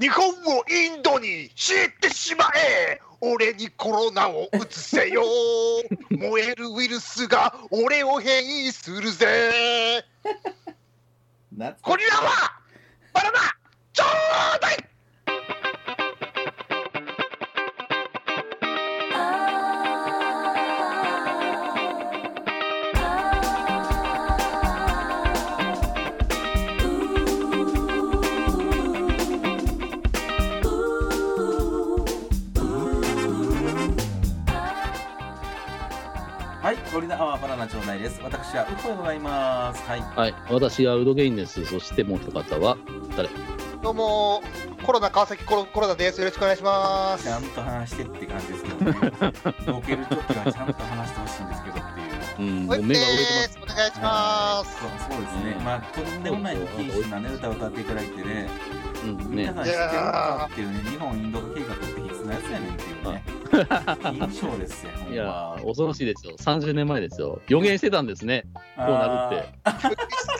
日本をインドに知ってしまえ。俺にコロナを移せよ。燃えるウイルスが俺を変異するぜ。なゴリラはバナナちょうだいゴリラアワーバナナちょうだいです。私はウッドでございます。はい。はい、私がウドゲインです。そしてもう一方は、誰？どうもコロナ川崎コロコロナですよろしくお願いしますちゃんと話してって感じですけどね。ボケるときはちゃんと話してほしいんですけどっていう。うん、もう目が売れてですお願いしますそうそうですね。まあ、とんでもない禁止なね、歌を歌っていただいてね。うん、ね皆さん。知ってるかっていうね、日本インド化計画って必須なやつやねんっていうね。印象ですよ。いやー、恐ろしいですよ。30年前ですよ。予言してたんですね。こうなるっ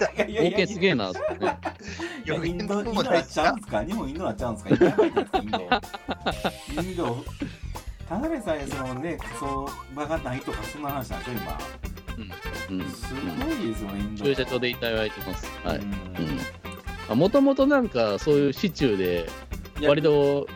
て。て。いやいやいや冒険すげえなってね。いやインド、インドなっちゃうんすか？日本インドなっちゃうんすか？インド。インド、ただでさえ、そのね、そう、場がないとか、そんな話なんでしょ、今。うん。すごいですよね、インド。駐車場でいただいてます。はい。ううんん。もともとなんか、そういうシチューで、割と、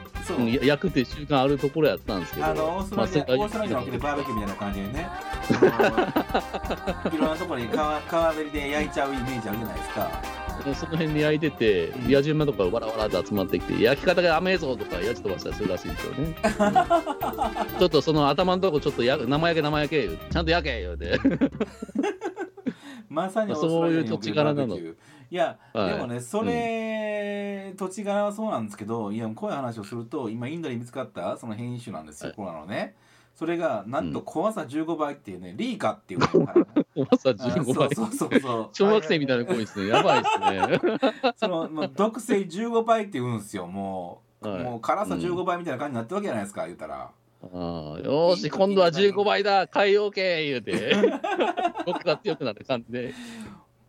焼くっていう習慣あるところやったんですけど。あのオーストラリア、まあオーストラリアのバーベキューみたいな感じでね、いろんなところに川川べりで焼いちゃうイメージあるじゃないですか。その辺に焼いててう、ん野じ馬とかわらわらって集まってきて、焼き方が甘えぞとか、やじ飛ばしたりするらしいんですよね。ちょっとその頭のとこ、ちょっとや生焼け、生焼けちゃんと焼け言うて。まさにそういう土地柄なのバーベキューいや、はいでもね、それ、土地柄はそうなんですけど、いや、こういう話をすると、今、インドで見つかったその変異種なんですよ、はいコロナのね。それが、なんとうん怖さ15倍っていうね、リーカっていうのが、ね、重さあ15倍。そうそうそうそう。小学生みたいな声ですね。やばいですね。その、まあ、毒性15倍って言うんですよ、もう。はいもう辛さ15倍みたいな感じになってるわけじゃないですか、言うたら。ああよーし、今度は15倍だ、海洋系言うて、僕が強くなった感じで、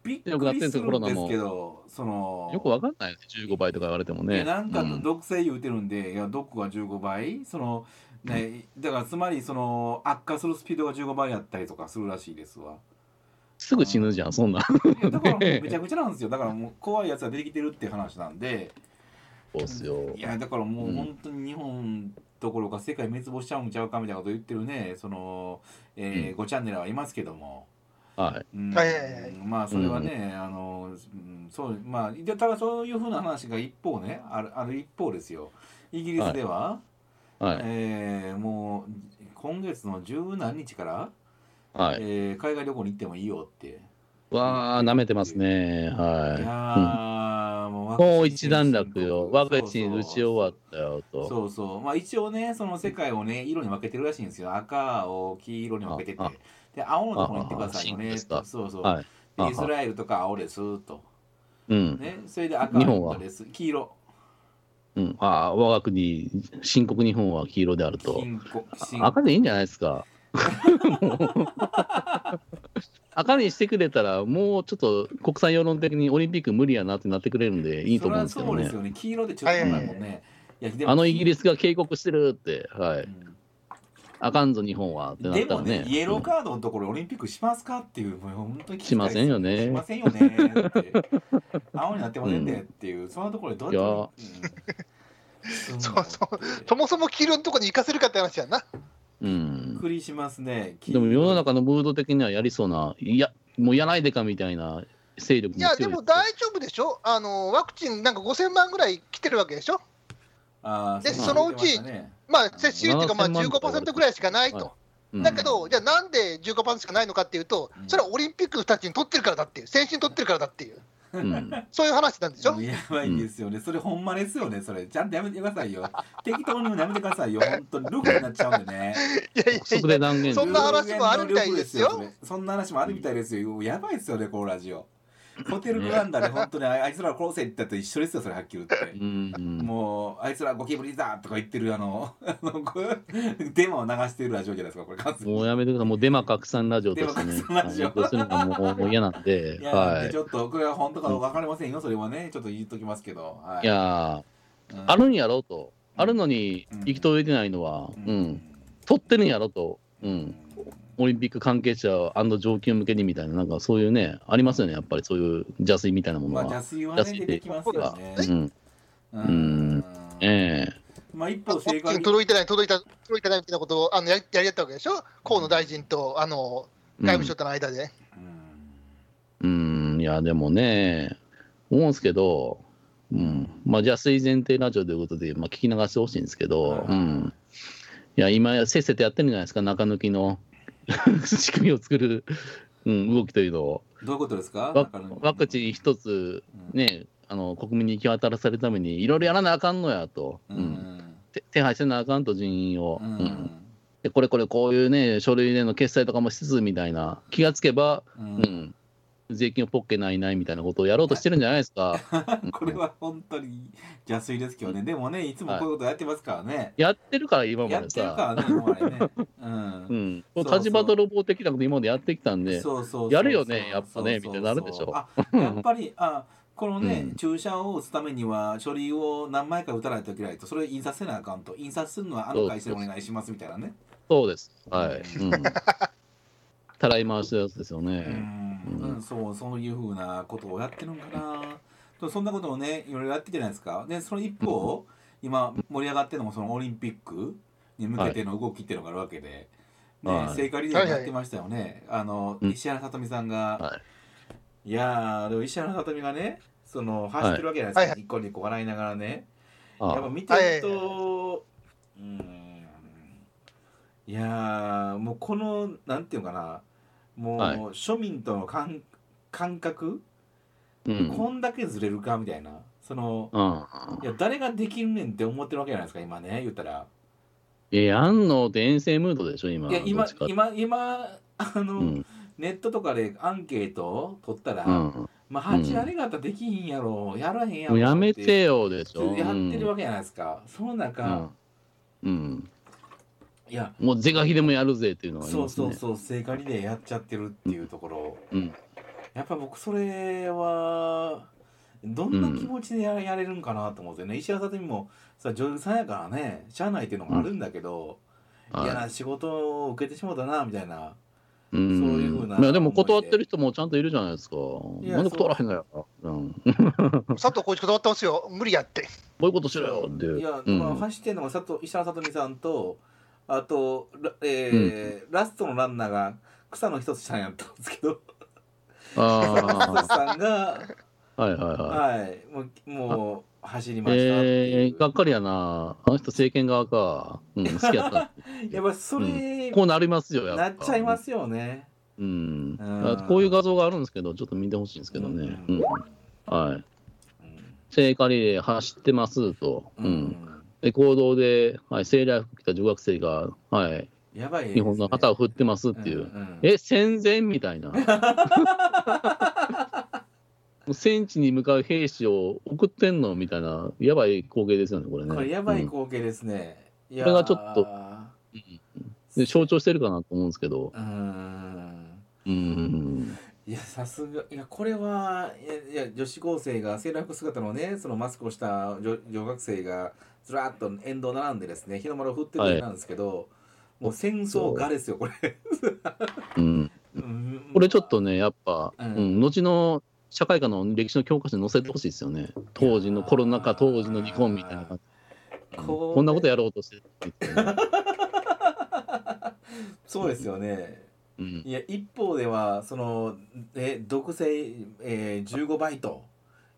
びっ強くりするんですけど、その、よくわかんないよね、15倍とか言われてもね。なんかうん。毒性言うてるんで、いや毒が15倍？そのねだからつまりその悪化するスピードが15倍やったりとかするらしいですわ。すぐ死ぬじゃん、そんな。だからめちゃくちゃなんですよ。だからもう怖いやつが出てきてるって話なんで。そうっすよ。い。やだからもううん。本当に日本どころか世界滅亡しちゃうんちゃうかみたいなこと言ってるねその、えーうん。5チャンネルはいますけども、はい。うんはいはいはいまあそれはね、あのうんそうまあでただそういうふうな話が一方ねあるある一方ですよイギリスでは、はい。えーもう今月の十何日から、はい。えー海外旅行に行ってもいいよって。わあ、舐めてますね。いやはー もうワい。クチンもう一段落よ。ワクチン打ち終わったよと。そうそう。まあ一応ね、その世界をね、色に分けてるらしいんですよ。赤、青、黄色に分けててああ。で、青のところに行ってくださいよね。そうそう。はい。でイスラエルとか青ですと。うん。ね、それで赤です。黄色。うん。ああ、我が国、深刻日本は黄色であると。赤でいいんじゃないですか。赤にしてくれたら、もうちょっと国際世論的にオリンピック無理やなってなってくれるんで、いいと思うんですけどねはそうです。よね。黄色でちょっとなんもね。いやでもあのイギリスが警告してるって、はい。うんあかんぞ、日本はってなっでたらね。もね、イエローカードのところオリンピックしますかっていう、もう本当に聞きたいですしませんよねしませんよねって。青になってませんねっていう、そのところでどうやって。うんそうそうそもそも黄色のとこに行かせるかって話やなうんびっ。くりしますね。でも世の中のムード的にはやりそうな、いや、もうやないでかみたいな勢力いやでも大丈夫でしょあのワクチンなんか5000万ぐらい来てるわけでしょでそのうちまあ接種率っていうかまあ7000万とか15%ぐらいしかないと、うんだけど、じゃあなんで15%しかないのかっていうと、うんそれはオリンピックの人たちに取ってるからだっていう、先進取ってるからだっていう、うん。そういう話なんでしょやばいんですよね。それほんまですよね。それちゃんとやめてくださいよ。適当にやめてくださいよ。本当にルフになっちゃうんでね。いやいやそんな話もあるみたいですよそんな話もあるみたいですよ。やばいですよね、このラジオ。ホテルグランダで本当にあいつらを殺せって言ったと一緒ですよ、それはっきり言って。うん。もうあいつらゴキブリだとか言ってるあの あのデマを流しているラジオじゃないですかこれ。完もうやめてください。もうデマ拡散ラジオとしてね。デマ拡散ラジオ。はいするのがもうもう嫌なんで。い。や、はい。でち。ょっとこれは本当かどうか分かりませんよそれはね。ちょっと言っときますけど、はい、いやあるんやろと、あるのに行き届いてないのは、うん、取ってるんやろと、うん、オリンピック関係者上級向けにみたいな、なんかそういうね、ありますよね、やっぱりそういう邪推みたいなものまあは。邪推はね出てきますよね。うん、うん。ええ。まあ一方ワ正解届いてない、届いた、届いてないみたいなことをあのややりやったわけでしょ、河野大臣とあの外務省との間で。うん。うん、いや、でもね、思うんですけど、うん、まあ、邪推前提ラジオということで、まあ、聞き流してほしいんですけど、はい。うん、いや、今、せっせとやってるんじゃないですか、中抜きの 仕組みを作る、うん、動きというのを。どういうことですか？ワワクチン一つ、ね、あの国民に行き渡らせるために、いろいろやらなあかんのやと、ううん。んて手配せなあかんと、人員を、ううん。んで。これこれこういうね、書類での決済とかもしつつみたいな、気がつけば、ううんん、税金をポッケないないみたいなことをやろうとしてるんじゃないですか。これは本当に邪推ですけどね。でもねいつもこういうことやってますからね。やってるから、今やまでさ。ってるからね今までね。うん。うん、そうそう。立場泥棒的なこと今までやってきたんで、そうそうやるよねやっぱねみたいになるでしょ。あやっぱりあこのね、うん。注射を打つためには書類を何枚か打たないといけないと。それを印刷せなあかんと。印刷するのはあの会社でお願いしますみたいなね。そうです。はい。うん。たらい回したやつですようね。ん、うん。うん。そうそういうふうなことをやってるんかな。とそんなことをねいろいろやってるじゃないですか？でその一方、今盛り上がってるのもそのオリンピックに向けての動きっていうのがあるわけで、ねはい。聖火リレーやってましたよね、あのうん。石原さとみさんが、、はい。やーでも石原さとみがねその走ってるわけじゃないですか、はい。はい。ニコニコ笑いながらね。あやっぱ見てると、うん。いやーもうこのなんていうのかなもう、はい庶民との感感覚、うん。こんだけずれるかみたいなそのうん。いや誰ができるねんって思ってるわけじゃないですか今ね言ったらいや、やんのって遠征ムードでしょ、今。いや今どっちか今今あの、うん。ネットとかでアンケートを取ったら、うん。まあ8割方できひんやろやらへんやろもうやめてよでしょ。やってるわけじゃないですか、そのう中、ん。うん。いやもう是が非でもやるぜっていうのがありそうますね。そうそう聖火リレーやっちゃってるっていうところ、うん。やっぱ僕それはどんな気持ちでややれるんかなと思ってね、石原さとみもさ女優さんやからねしゃあないっていうのがあるんだけど、はい嫌な仕事を受けてしまうだなみたいなうんそういうふうないやでも断ってる人もちゃんといるじゃないですか。いやなんで断らへんのやろ。うん。佐藤浩市断ってますよ、無理やって。こういうことしろよって。いや、うんまあ、走ってるのが佐藤石原さとみさんとあと、ラえーラストのランナーが草野仁さんやったんですけどあ仁さんがあ、はいはいははいもうもう走りい。ましたえー、がっかりやな。あの人政権側か。うん、好きやった。やっぱそれ、こうなりますよ、やっぱ。なっちゃいますよね。うん。うんこういう画像があるんですけど、ちょっと見てほしいんですけどね。ううんん。はい。うん聖火リレー走ってますと。う。うん行動で、はい、セーラー服着た女学生が、はい、やばいね、日本の旗を振ってますっていう。んんえ、戦前みたいな。戦地に向かう兵士を送ってんのみたいな、やばい光景ですよね、これね。これやばいうん光景ですね。いやこれがちょっとうで象徴してるかなと思うんですけど。ーん。うん。いやさすがいやこれはいやいや女子高生がセーラー服姿のねそのマスクをした女女学生がずらっと沿道並んでですね日の丸を振ってるなんですけど、もう戦争がですよこれ。うん。うんこれちょっとね、やっぱ、ううんん、後の社会科の歴史の教科書に載せてほしいですよね。当時のコロナ禍、当時の日本みたいな感じ。こうこんなことやろうとしてるって言ってね そうですよね。うん。いや一方ではそのえ毒性、えー、15倍と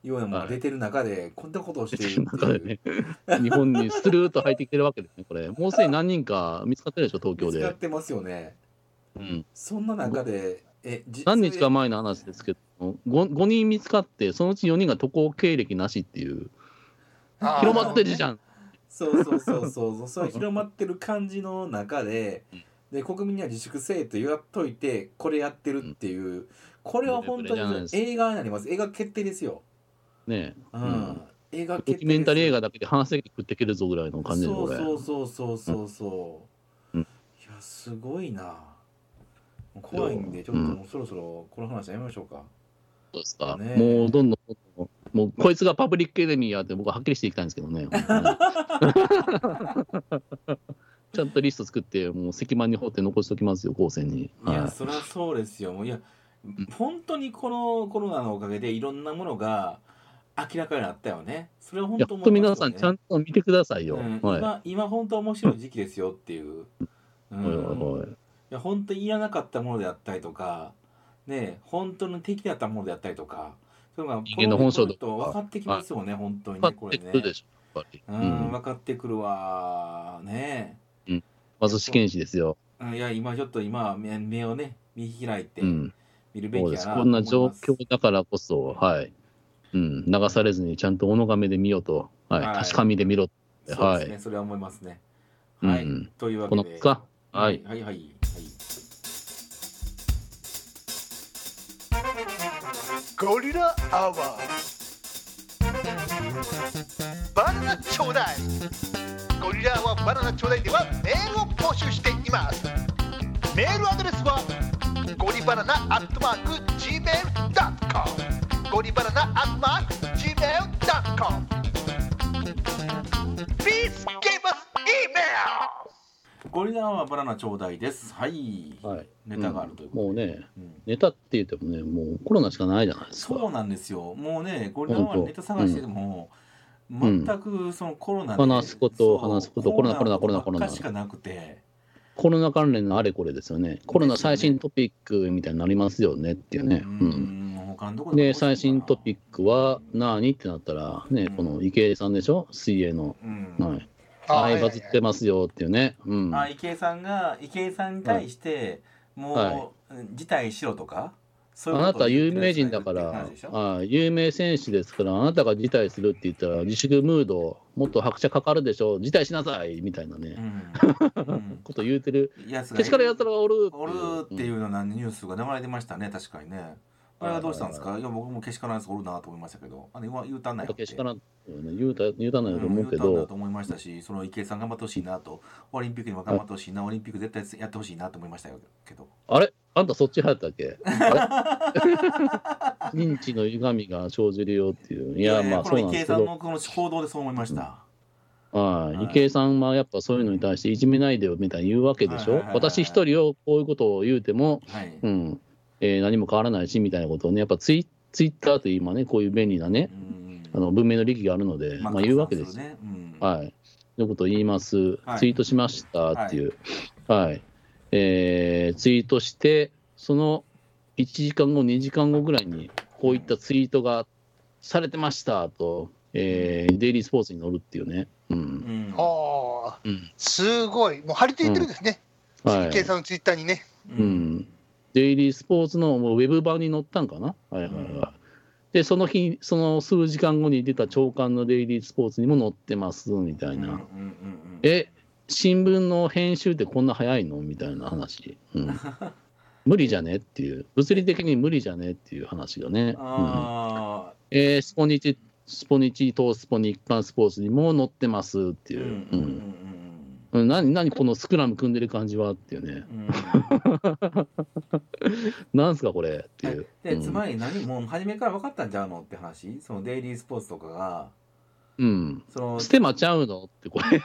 ようなものが出てる中で、こんなことをしている中でね、日本にスルーッと入ってきてるわけですね、これ。もうすでに何人か見つかってるでしょ、東京で。使ってますよね。うん、そんな中でえじ何日か前の話ですけど5、5人見つかって、そのうち4人が渡航経歴なしっていう、広まってるじゃん。そうそうそうそう そう広まってる感じの中でで国民には自粛せえと言わっといてこれやってるっていうこれは本当に映画になります映画決定ですよ。ねうんうん映画ドキュメンタリー映画画だけで半世紀食っていけるぞぐらいの感じで、これ。そうそうそうそうそう、うんいやすごいな怖いんでちょっともうそろそろこの話やめましょうか。そうですか。ねもうどんどんもうこいつがパブリックエネミーやって僕ははっきりしていきたいんですけどね。ちゃんとリスト作って、もう石板に掘って残しておきますよ、高専に。いや、はいそりゃそうですよ。もういや、本当にこのコロナのおかげでいろんなものが明らかになったよね。それは本当本当皆さん、思いますよねちゃんと見てくださいよ。うんはい。今、今本当面白い時期ですよっていう。うんはいや本当にいらなかったものであったりとか、ね、本当の敵だったものであったりとか、そういうのが人間の本性と分かってきますよね、本当にね、分かってこれね。う、うんん。分かってくるわね。まず試験紙ですよ。うんいや、今ちょっと今、目目をね、見開いてうん。見るべ。きやなこんな状況だからこそ、はい。うん。流されずに、ちゃんとおのがめで見ようと。はい。はい確かみで見ろ。そうですね、はいそれは思いますね。うんはい。というわけで。このか？はい。はいはいはい。ゴリラアワーバナナちょうだいゴリラアワーバナナちょうだいではメールを募集していますメールアドレスはゴリバナナアットマーク Gmail.com ゴリバナナアットマーク Gmail.com Please give us email! ゴリラはバナナちょうだいです。はい。はい。ネタがあるということで。もうね、うんネタって言ってもね、もうコロナしかないじゃないですか。そうなんですよ。もうね、ゴリラはネタ探してても、ん全くそのコロナで話すことそう話すことコロナコロナコロナコロナばっかしかなくて。コロナ関連のあれこれですよね。コロナ最新トピックみたいになりますよねっていうね。ううん。ん。他のとこで、最新トピックは何ってなったら、ね、うん。この池江さんでしょ？水泳の。うん。はい。はい、バズってますよっていうね。うん。あ池江さんが池江さんに対して、もう、はい。辞退しろとか？そういうあなた有名人だからあ有名選手ですから、あなたが辞退するって言ったら、自粛ムード、もっと拍車かかるでしょ、辞退しなさいみたいなね、うん。うん。こと言うてる、やつがけしからやつらがおるおるっていうようなニュースが流れてましたね確かにねあれはどうしたんですか？いや僕もけしからんやつおるなと思いましたけど。あれは言うたんなよって。けしからん、言うたんだと思うけど。ん言うたんだと、思いましたしその池江さん頑張ってほしいなと。オリンピックにも頑張ってほしいなオリンピック絶対やってほしいなと思いましたよけど。あれ？あんたそっち派やったっけ？認知の歪みが生じるよっていう。いや、まあこそうの池江さんなんですけど、のこの行動でそう思いました、はい。はい。池江さんはやっぱそういうのに対していじめないでよみたいに言うわけでしょ？私一人をこういうことを言うても、はい、うんえー何も変わらないしみたいなことをね、やっぱツイツイッターという今ね、こういう便利なね、うん。あの文明の利器があるので、まあ、言うわけです。よ。ね。うん。はい。そういうことを言います、はい。ツイートしましたっていう、はい。えーツイートして、その1時間後、2時間後ぐらいに、こういったツイートがされてましたと、えーデイリースポーツに載るっていうね。うん。うん。ああ、うん。すごい。もう張り付いてるんですね。はい。池江さんのツイッターにね。う、ん、デイリースポーツのもうウェブ版に載ったんかな、はいはいはい。で、その日、その数時間後に出た朝刊のデイリースポーツにも載ってますみたいな。うんうんうんうん。え、新聞の編集ってこんな早いの？みたいな話。うん、無理じゃね？っていう、物理的に無理じゃね？っていう話がね。うん。あえースポニチ、スポニチ、トースポ、日刊スポーツにも載ってますってーいう。う。んうんうんうん。うん何、何このスクラム組んでる感じはっていうね。うん。う んなんすかこれっていう。うん。でつまり何？もう初めから分かったんちゃうのって話？そのデイリースポーツとかが。うん。そのステマちゃうのってこれ。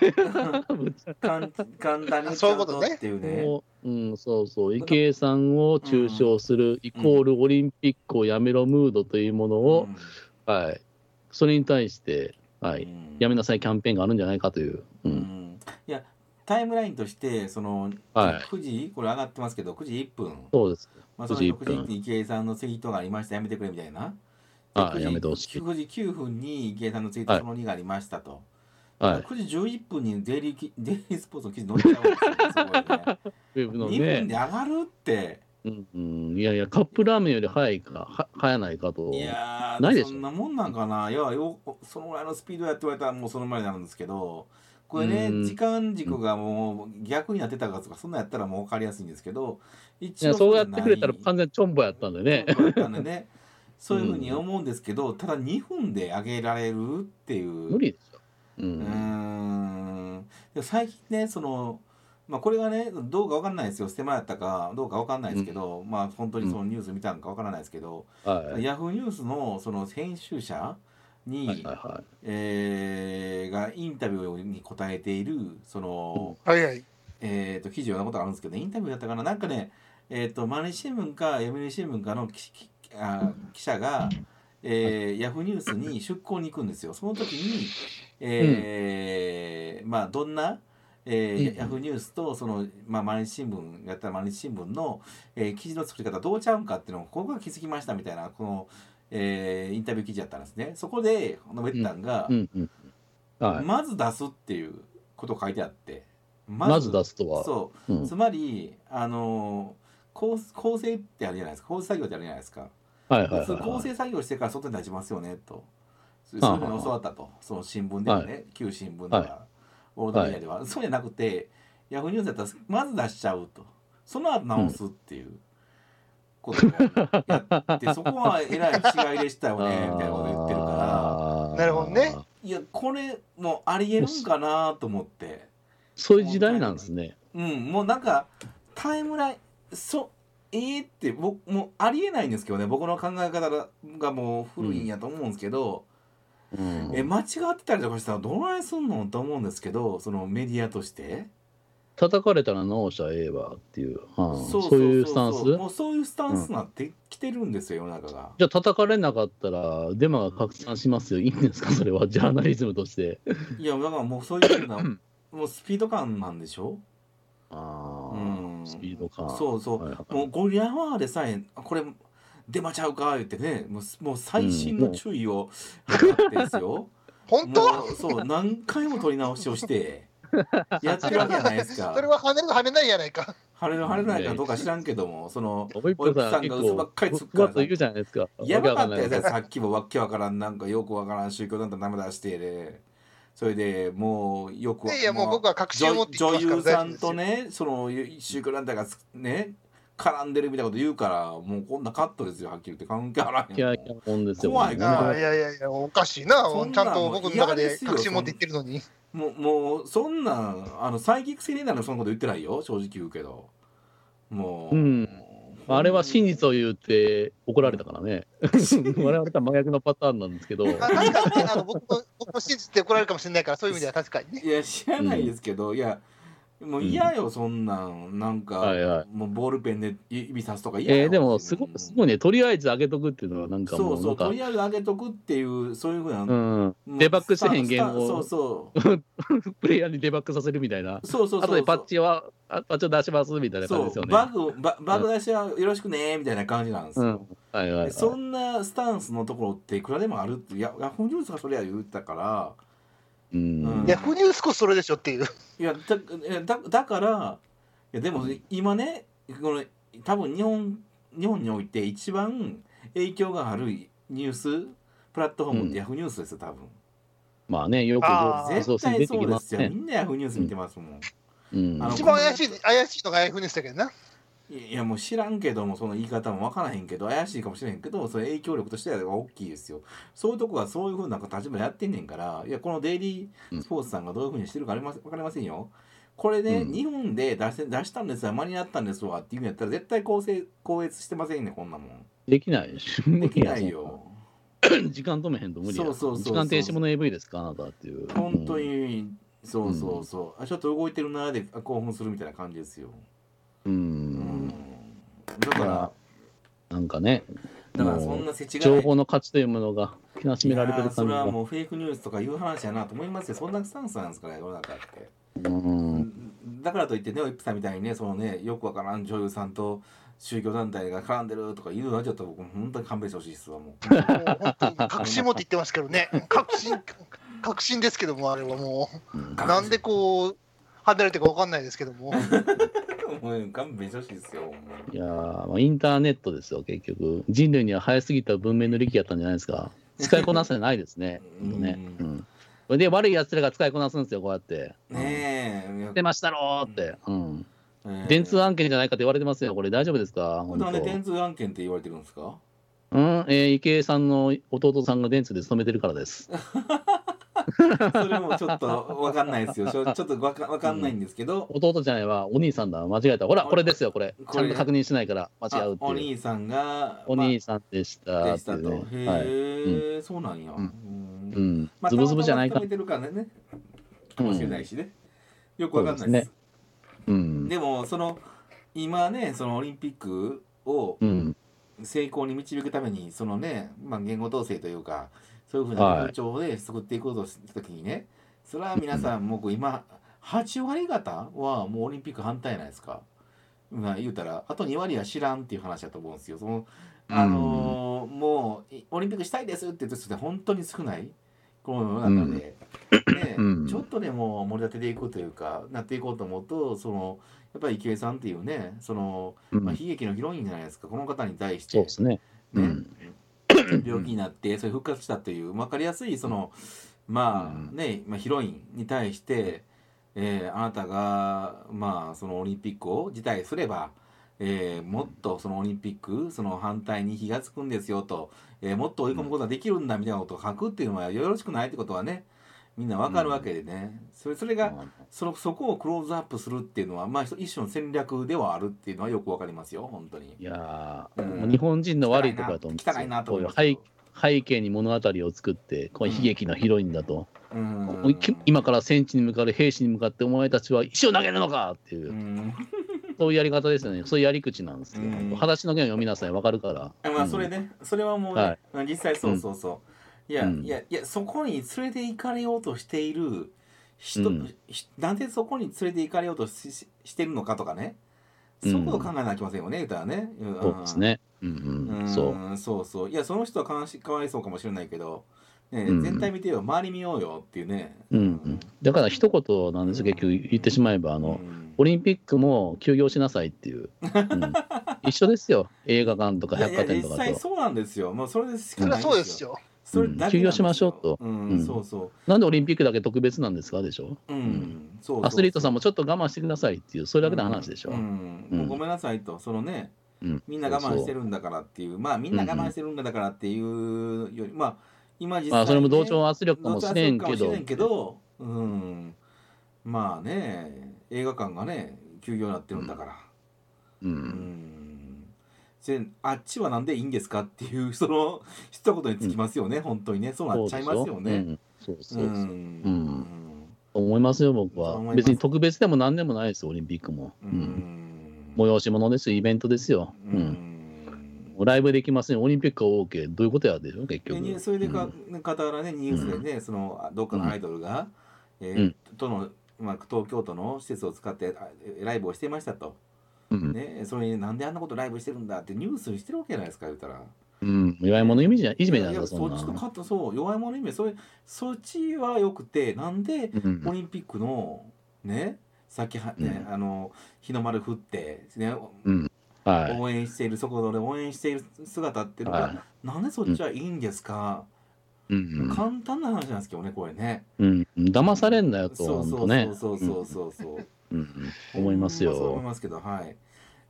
簡簡単にそういうことね。ちゃっていうね。もううん、そうそう、池江さんを中傷する、イコールオリンピックをやめろムードというものを、はい、それに対して、はい、うん。やめなさいキャンペーンがあるんじゃないかという、う、うんん。いやタイムラインとしてその、はい。9時これ上がってますけど9時1分、そうです。まあ、その9時9 1時分。1分池江さんのツイートがありました。やめてくれみたいな。あで9時やめてほしい。9時9分に池江さんのツイートはいその2がありましたと、はい、9時11分にデイリーきデイリースポーツの記事載っちゃうね。ウェブの2分でね、上がるって。うんうん、いやいや、カップラーメンより早いか、は早ないかと、いやーないでしょ。そんなもんなんかな。いやよそのぐらいのスピードやって言われたらもうその前になるんですけどこれねうん時間軸がもう逆になってたかとかそんなんやったらもう分かりやすいんですけどい一やそうやってくれたら完全にチョンボやったんでね。そうやったんでねそういうふうに思うんですけど、ただ2分で上げられるっていう無理でしょ。う。うんーんで最近ねそのまあこれがねどうかわかんないですよステマやったかどうかわかんないですけど、まあ本当にそのニュース見たのかわからないですけど、はい。ヤフーニュースのその編集者に、はいはいはい。えーがインタビューに答えているその、はいはい。えー、と記事を読んだことがあるんですけど、インタビューだったかな？なんかね、えー、と毎日新聞か読売新聞かの記記あ記者が、えーヤフーニュースに出向に行くんですよ。その時に、えーまあどんな、えーうんヤフーニュースとその、まあ、毎日新聞やったら毎日新聞の、えー記事の作り方どうちゃうんかっていうのをここが気づきましたみたいなこの、えーインタビュー記事やったんですね。そこで述べてたんが、うんうん。はい。まず出すっていうことが書いてあってまず出すとは？そう。うん。つまりあの構構成ってあるじゃないですか。構成作業ってあるじゃないですか。はいはいはい構はい。成作業してから外に出しますよねと。そうはあいうふうに教わったと。その新聞ではね、旧新聞では、はオールドメディアでは、そうじゃなくてヤフーニュースだったらまず出しちゃうと。その後直すっていうことをやって、そこはえらい違いでしたよね みたいなこと言ってるから。なるほどね。いやこれもありえるんかなと思って。そういう時代なんですね。うん、もうなんかタイムラインそえー、って僕もうありえないんですけどね。僕の考え方ががもう古いんやと思うんですけど、うん。え間違ってたりとかしたらどないすんのと思うんですけどそのメディアとして叩かれたら直したらええわっていう、うん。そういうスタンス？もうそういうスタンスになってきてるんですよ世の中が。じゃあ叩かれなかったらデマが拡散しますよ。いいんですか？それは。ジャーナリズムとして。いやだからもうそういうふうなもうスピード感なんでしょ？ああ、うん。スピード感。そうそう。はいはい。もうゴリラワーでさえこれ出まちゃうか言ってねもうもう細心の注意を払ってですよ、本当？もうそう何回も取り直しをして やってるわけじゃないですか。それは跳ねる跳ねないやないか。晴れる晴れないかどうか知らんけどもそのおいっぽさんが嘘ば構っかりつくふわから言うじゃないですかやばかったよわけわんないねさっきもわけわからんなんかよくわからん宗教団体名前出してでそれでもうよくわいやいや、もう僕は確信を持って女優さんとねその宗教団体がつね絡んでるみたいなこと言うからもうこんなカットですよはっきり言って。関係あらへん。キャーキャーもんですよ。怖いああ怖いやいやいや、おかしいな。ちゃんと僕の中で確信持って言ってるのに。もうもうそんなんあのサイキック青年団のそのこと言ってないよ。正直言うけど。もう、うん。あれは真実を言って怒られたからね。我々とは真逆のパターンなんですけど。まあ確かにね、あの僕も僕も信じて怒られるかもしれないから、そういう意味では確かにね。いや知らないですけど、いやもう嫌よ、そんなん。なんか、はいはい。もうボールペンで指さすとか嫌よ。えー、でもすごうんすごいね。とりあえず上げとくっていうのはなんかそうそうとりあえず上げとくっていうそういうふうな、デバッグしてへんゲームをそうそう。プレイヤーにデバッグさせるみたいな。そうそうそうそう。後でパッチはあパッチを出しますみたいな感じですよね。そうバグババグ出しはよろしくねみたいな感じなんですよ、うん。はいはい、はい、でそんなスタンスのところっていくらでもあるってヤヤフーニュースがそれは言ったからうん。うん。いや、フニュースこそそれでしょっていう。いやだだだからいやでも今ねこの多分日本日本において一番影響があるニュースプラットフォームっうん。てヤフーニュースですよ多分。まあねよく絶対そうですすよ、ねみんなヤフーニュース見てますもん、うん。一番怪しい、怪しいのが F ニュースだけどな。いやもう知らんけどもその言い方も分からへんけど怪しいかもしれへんけどそれ影響力としては大きいですよ。そういうとこがそういうふうな立場でやってんねんからいやこのデイリースポーツさんがどういうふうにしてるかありません分かりませんよ。これね、うん。日本で出せ出したんですわ間に合ったんですわっていうんやったら絶対公正高越してませんねこんなもん。できないしできないよ。時間止めへんと無理や。そうそうそう時間停止もの AV ですかあなたっていう。本当に、そうそうそう、あちょっと動いてるなーであ興奮するみたいな感じですよ、うん、だからなんかねだからそんな世知情報の価値というものが気なしめられていやーそれはもうフェイクニュースとかいう話やなと思いますよ。そんなスタンスなんですから世の中って、うん。だからといってねおいっぷさんみたいにねそのねよくわからん女優さんと宗教団体が絡んでるとか言うのはちょっと僕本当に勘弁してほしいですわもう。もう本当に確信持って言ってますけどね。確信、確信ですけども、あれはもう。なんでこう、離れてるか分かんないですけども。もう勘弁してほしいですよいやーまあインターネットですよ結局。人類には早すぎた文明の利器やったんじゃないですか。使いこなせないですね。うん。ほんとね、うん、で悪いやつらが使いこなすんですよこうやって。ねえ出ましたろーって、うん、ええ。電通案件じゃないかって言われてますよこれ。大丈夫ですか？なんで本電通案件って言われてるんですか？当うん、えー池江さんの弟さんが電通で勤めてるからです それもちょっとわかんないですよ。ちょっとわかわかんないんですけど、弟じゃないわ、お兄さんだ、間違えた。ほら、これですよ、これ。ちゃんと確認しないから間違うっていう。兄さんがお兄さんでしたっていうしたと、ね。はい。へえ、そうなんや、うん。ズブズブじゃないかからね。かもしれないしね、よくわかんないです。そううん。でもその今ねそのオリンピックをうん。成功に導くためにそのね、まあ、言語統制というかそういうふうなはい風潮で作っていこうとした時にね、それは皆さんもう今8割方はもうオリンピック反対ないですか？まあ、言うたらあと2割は知らんっていう話だと思うんですよ。そのあのーもういオリンピックしたいですって言ってる人って本当に少ない。この世の中で、ねうん。ちょっとでも盛り立てていくというかなっていこうと思うとそのやっぱり池江さんっていうねその、うん。まあ、悲劇のヒロインじゃないですか。この方に対して。そうですね。うねん。病気になってそれ復活したという分かりやすいそのまあね、まあ、ヒロインに対して、えーあなたがまあそのオリンピックを辞退すれば、えーもっとそのオリンピックその反対に火がつくんですよと、えーもっと追い込むことができるんだみたいなことを書くっていうのはよろしくないってことはねみんな分かるわけでね、それそれがそのそこをクローズアップするっていうのは、まあ、一種の戦略ではあるっていうのはよく分かりますよ本当に。いやうん。日本人の悪いところだと思うんです汚いなとこういう思いますけ背景に物語を作って、こう悲劇のヒロインだと、うん。今から戦地に向かう兵士に向かって、お前たちは石を投げるのかっていう。う、ん。そういうやり方ですよね。そういうやり口なんですよ。うん。裸足の弦を読みなさい、わかるから。あまあそれね、それはもうね、はい。実際そうそうそう、いや、うん。いやいやそこに連れて行かれようとしている人、うん。ひなんでそこに連れて行かれようとしししてるのかとかね。そういうことを考えなきゃいけませんよね言うたらね、うん。そうですね。うんううんん、そう。そうそう。いやその人はかわしかわいそうかもしれないけど、ねうん。全体見てよ周り見ようよっていうね。うんうん、だから一言なんですよ、結局言ってしまえば、あの、うん。オリンピックも休業しなさいっていう、うん。一緒ですよ、映画館とかいやいや百貨店とかと。実際そうなんですよ。もうそれでしかそりゃないんそうですよ。それだけ休業しましょうと。うん、うん。そうそう。なんでオリンピックだけ特別なんですか？でしょ、うん、ん。そうアスリートさんもちょっと我慢してくださいっていう、それだけの話でしょ。ううん。ごめんなさいと、そのね、うん。みんな我慢してるんだからっていう、まあみんな我慢してるんだからっていうより、まあ今実際、ね、まあ、それも同調圧力かもしれんけど。んけど、うん、まあね、映画館がね、休業になってるんだから、ううん。ん、せあっちはなんでいいんですかっていう、その一言につきますよね、本当にね、そうなっちゃいますよね。うん。そうそうそう、う。ん。思いますよ、僕は。別に特別でも何でもないですよ、オリンピックも。ううん。ん催し物ですよ、イベントですよ。ううん。んライブできません、オリンピックは OK、どういうことやでしょ、結局。それでか、うん。傍らねニュースでね、そのどっかのアイドルが、えーうん。都の、まあ、東京都の施設を使ってあライブをしていましたと、うんね、それになんであんなことライブしてるんだってニュースにしてるわけじゃないですか言うたら。うん、弱い者いじめいじめないいやですか、そんな。そっちの方そう弱い者意味それそっちはよくてなんでうんオリンピックのねさっきは、ねうんあの日の丸振って、ねはい。応援しているそこで応援している姿っていうのが、はなんでそっちはいいんですか、い。うん簡単な話なんですけどねこれね。うん、うん、騙されんなよと、そうそう。そうそうそうそう。うんうん思いますほんそう思いよ。ますけど、はい。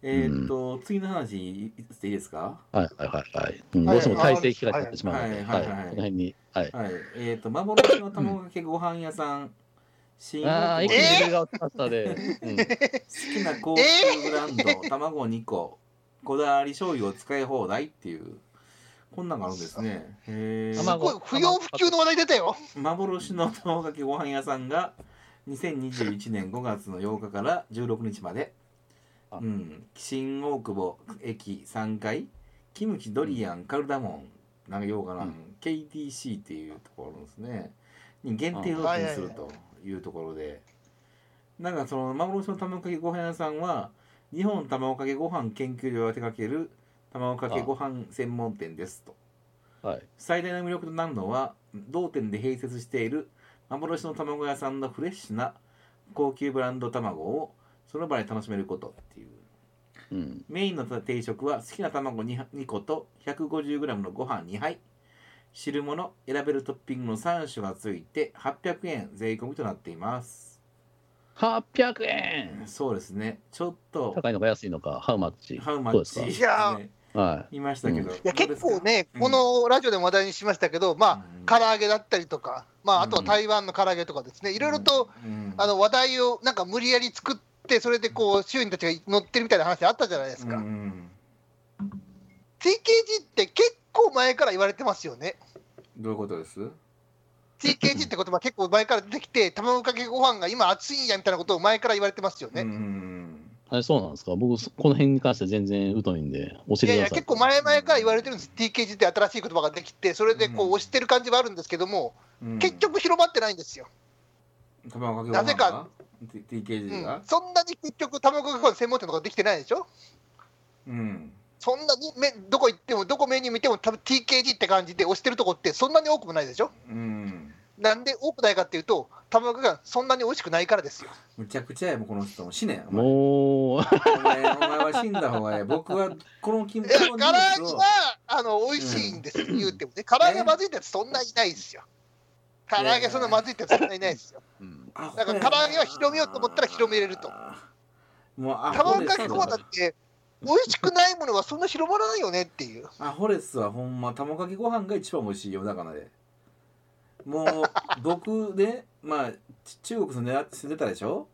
えーっと、次の話していいですか？はいはいはいはい。うんはいどうしても体制機会になってしまうので、はいはい。こはいはいの辺に。はい。はい。えーっと、幻の卵かけご飯屋さん。新ああ、一気にレベルが落ちましたで。うん好きな高級ブランド、卵2個、こだわり醤油を使い放題っていう、こんなんがあるんですね。へーすごい不要不急の話題出たよ。幻の卵かけご飯屋さんが2021年5月の8日から16日まで、あ。うん、新大久保駅3階。キムチドリアンカルダモンなんかようかな、うん。KTC っていうところですね。に限定オープンするというところで。なんかその幻の卵かけご飯屋さんは日本卵かけご飯研究所が手掛ける卵かけご飯専門店ですと。はい。最大の魅力となるのは同店で併設している幻の卵屋さんのフレッシュな高級ブランド卵をその場で楽しめることっていう。うん。メインの定食は好きな卵 2, 2個と 150g のご飯2杯汁物選べるトッピングの3種がついて800円税込みとなっています。800円そうですね。ちょっと。高いのか安いのか、ハウマッチ。ハウマッチ。いやーはい。ましたけど、いや結構ね、うん。このラジオでも話題にしましたけど、まうん。あ、唐揚げだったりとか、まあ、あとはうん。台湾の唐揚げとかですね、いろいろとうん。あの話題をなんか無理やり作って、それでこう、周囲たちが乗ってるみたいな話あったじゃないですか。うん TKG って結構前から言われてますよね。どういうことです？TKG って言葉結構前から出てきて、卵かけご飯が今熱いんやみたいなことを前から言われてますよね。うんあれそうなんですか？僕、そこの辺に関しては全然疎いんで、教えてください。いやいや、結構前々から言われてるんです、TKG って新しい言葉ができて、それでこうん。う押してる感じはあるんですけども、うん。結局広まってないんですよ。卵かけご飯なぜか。TKG が？ん、そんなに結局、卵かけご飯専門店とかできてないでしょ？うん。そんなにめどこ行っても、どこメニュー見ても、多分 TKG って感じで押してるとこって、そんなに多くもないでしょ？うんなんで多くないかっていうと、卵がそんなに美味しくないからですよ。むちゃくちゃやもうこの人も死ね。もう、お前お前は死んだ方がええ。僕はこの金唐こ揚げはあの美味しいんですよ、言うてもね。唐揚げまずいってやつそんないないですよ。唐揚げそんなまずいってやつそんないないですよ。だから唐揚げは広めようと思ったら広めれると。もう卵かけご飯だって、美味しくないものはそんな広まらないよねっていう。アホレスはほんま。卵かけご飯が一番美味しいよ。だからでもう僕ね まあち中国住んで住んでたでしょ？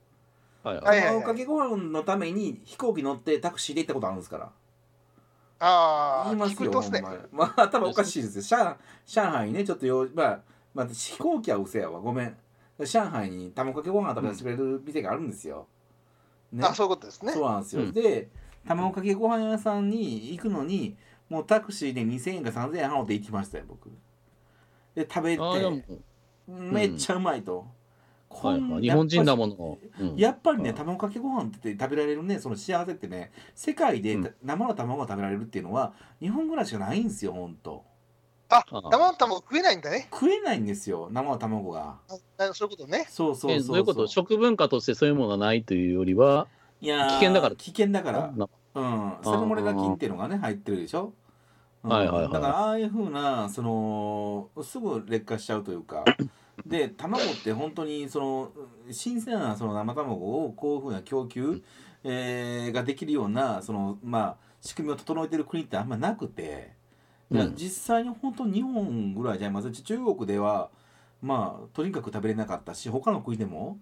はいはい。卵かけご飯のために飛行機乗ってタクシーで行ったことあるんですから。ああ、言いますよ、すね。ま。あ頭おかしいですよ。上上海にねちょっとよまあ、まあ、飛行機はうせやわ。ごめん。上海に卵かけご飯食べさせてくれる店があるんですよ、ね。あそういうことですね。そうなんですよ、うん。で卵かけご飯屋さんに行くのにもうタクシーで2000円か3000円払って行きましたよ僕で食べて。めっちゃうまいと、こんはい。はい、日本人だもの。の。うん。やっぱりねうん卵かけご飯って食べられるねその幸せってね世界でうん。生の卵が食べられるっていうのは日本ぐらいしかないんですよほんと。あああ生の卵食えないんだね。食えないんですよ生の卵が。あそういうことね。そうそうそうえどういうこと？食文化としてそういうものがないというよりは、いやー危険だから。危険だから。な。うん。サルモネラ菌っていうのがね入ってるでしょ、うんはいはいはい。だからああいうふうなそのすぐ劣化しちゃうというか。で卵って本当にその新鮮なその生卵をこういうふうな供給、えーができるようなそのまあ仕組みを整えてる国ってあんまなくて、うん。実際に本当日本ぐらいじゃい。ます中国ではまあとにかく食べれなかったし他の国でも、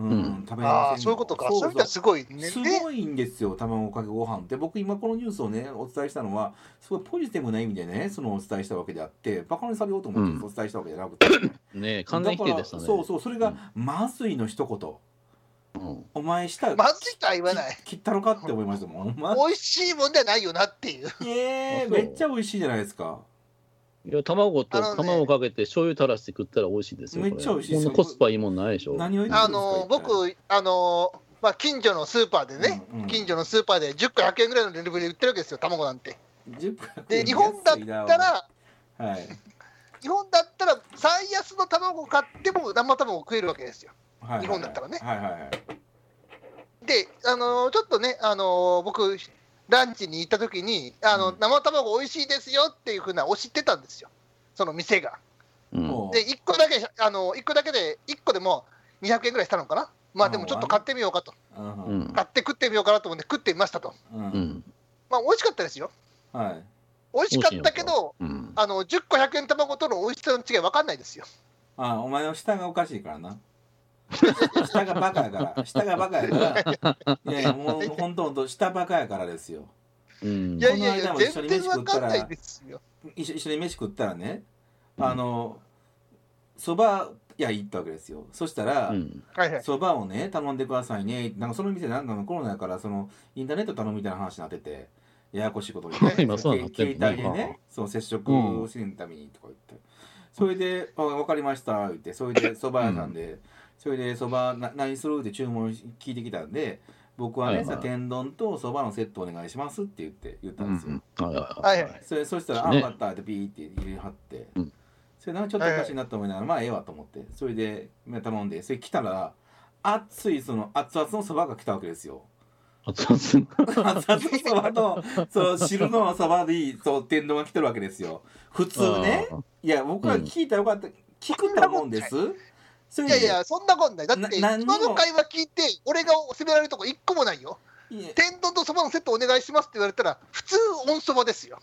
うんうん食べれませんああ、そういうことか。そそういうすごいね。すでごいんですよ卵かけご飯って僕今このニュースをねお伝えしたのはすごいポジティブな意味でねそのお伝えしたわけであってバカにされようと思ってうんお伝えしたわけじゃなくて、ね完全否定でしたね。だからそうそうそれが「まずい」の一言うん「お前したまずいとは言わない。切ったのか?」って思いましたもん美味しいもんではないよなっていう。えー、あそうめっちゃ美味しいじゃないですかいや卵と卵かけて醤油垂らして食ったら美味しいですよ。めっちゃ美味しいですよ。コスパいいもんないでしょ。何を言ってるあんですかの僕、あのまあ、近所のスーパーでね、うんうん近所のスーパーで10個100円ぐらいのレベルで売ってるわけですよ、卵なんて。一体10で、日本だったら、はい。日本だったら最安の卵買っても生卵食えるわけですよ。はいはい日本だったらね。はいはいはい。で、あのーちょっとね、あのー僕、ランチに行った時に、あのうん。生卵美味しいですよっていうふうな、を知ってたんですよ、その店が。うん。で、1個だけ、あの1個だけで、1個でも200円ぐらいしたのかな。まあでもちょっと買ってみようかと、うん。うん。買って食ってみようかなと思って食ってみましたと。うん。うん。まあ美味しかったですよ。はい。美味しかったけど、うん。あの10個100円卵との美味しさの違い分かんないですよ。あお前の舌がおかしいからな 舌がバカやから。舌がバカやから。いやいやもう本当本当舌バカやからですよ。うん。いやいやいや、この間も一緒全然に飯食った分からんないですよ。一緒一緒に飯食ったらねあのそば屋行ったわけですよ。そしたら。そばをね頼んでくださいね。なんかその店なんかのコロナやからそのインターネット頼むみたいな話になっててややこしいことになって今そうなって携帯でねそう接触をするためにとか言って、それで「あ分かりました」言って。それでそば屋さんで、それでそばな何するって注文聞いてきたんで僕はね、はいはい。さ天丼とそばのセットお願いしますって言って言ったうんですよ、んはいはいははいいはい。それそしたら「あね。分かった」ってピーって入れはって、うん。それなんかちょっとおかしいなと思いながら、まあええわと思って。それで頼んでそれ来たら熱いその熱々のそばが来たわけですよ。熱々 熱々のそばとその汁のそばでそう天丼が来てるわけですよ。普通ね。いや僕ら聞いたらよかった、聞くと思うんですいやいや、そんなことない。だって、今の会話聞いて、俺が責められるとこ一個もないよ。天丼とそばのセットお願いしますって言われたら普通温そばですよ。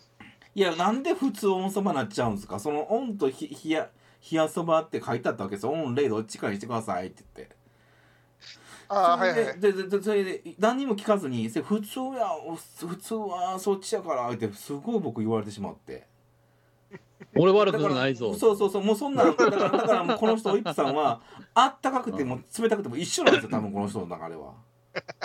いやなんで普通温そばになっちゃうんですか？その温とひ冷や冷やそばって書いてあったわけですよ。温冷どっちかにしてくださいって言って。ああはいはでででそれで何にも聞かずに「それ普通やお普通はそっちやから」ってすごい僕言われてしまって俺悪くないぞ。そうそうそう。もうそんなんだからだからもうこの人イップさんはあったかくても冷たくても一緒なんですよ。多分この人の中では。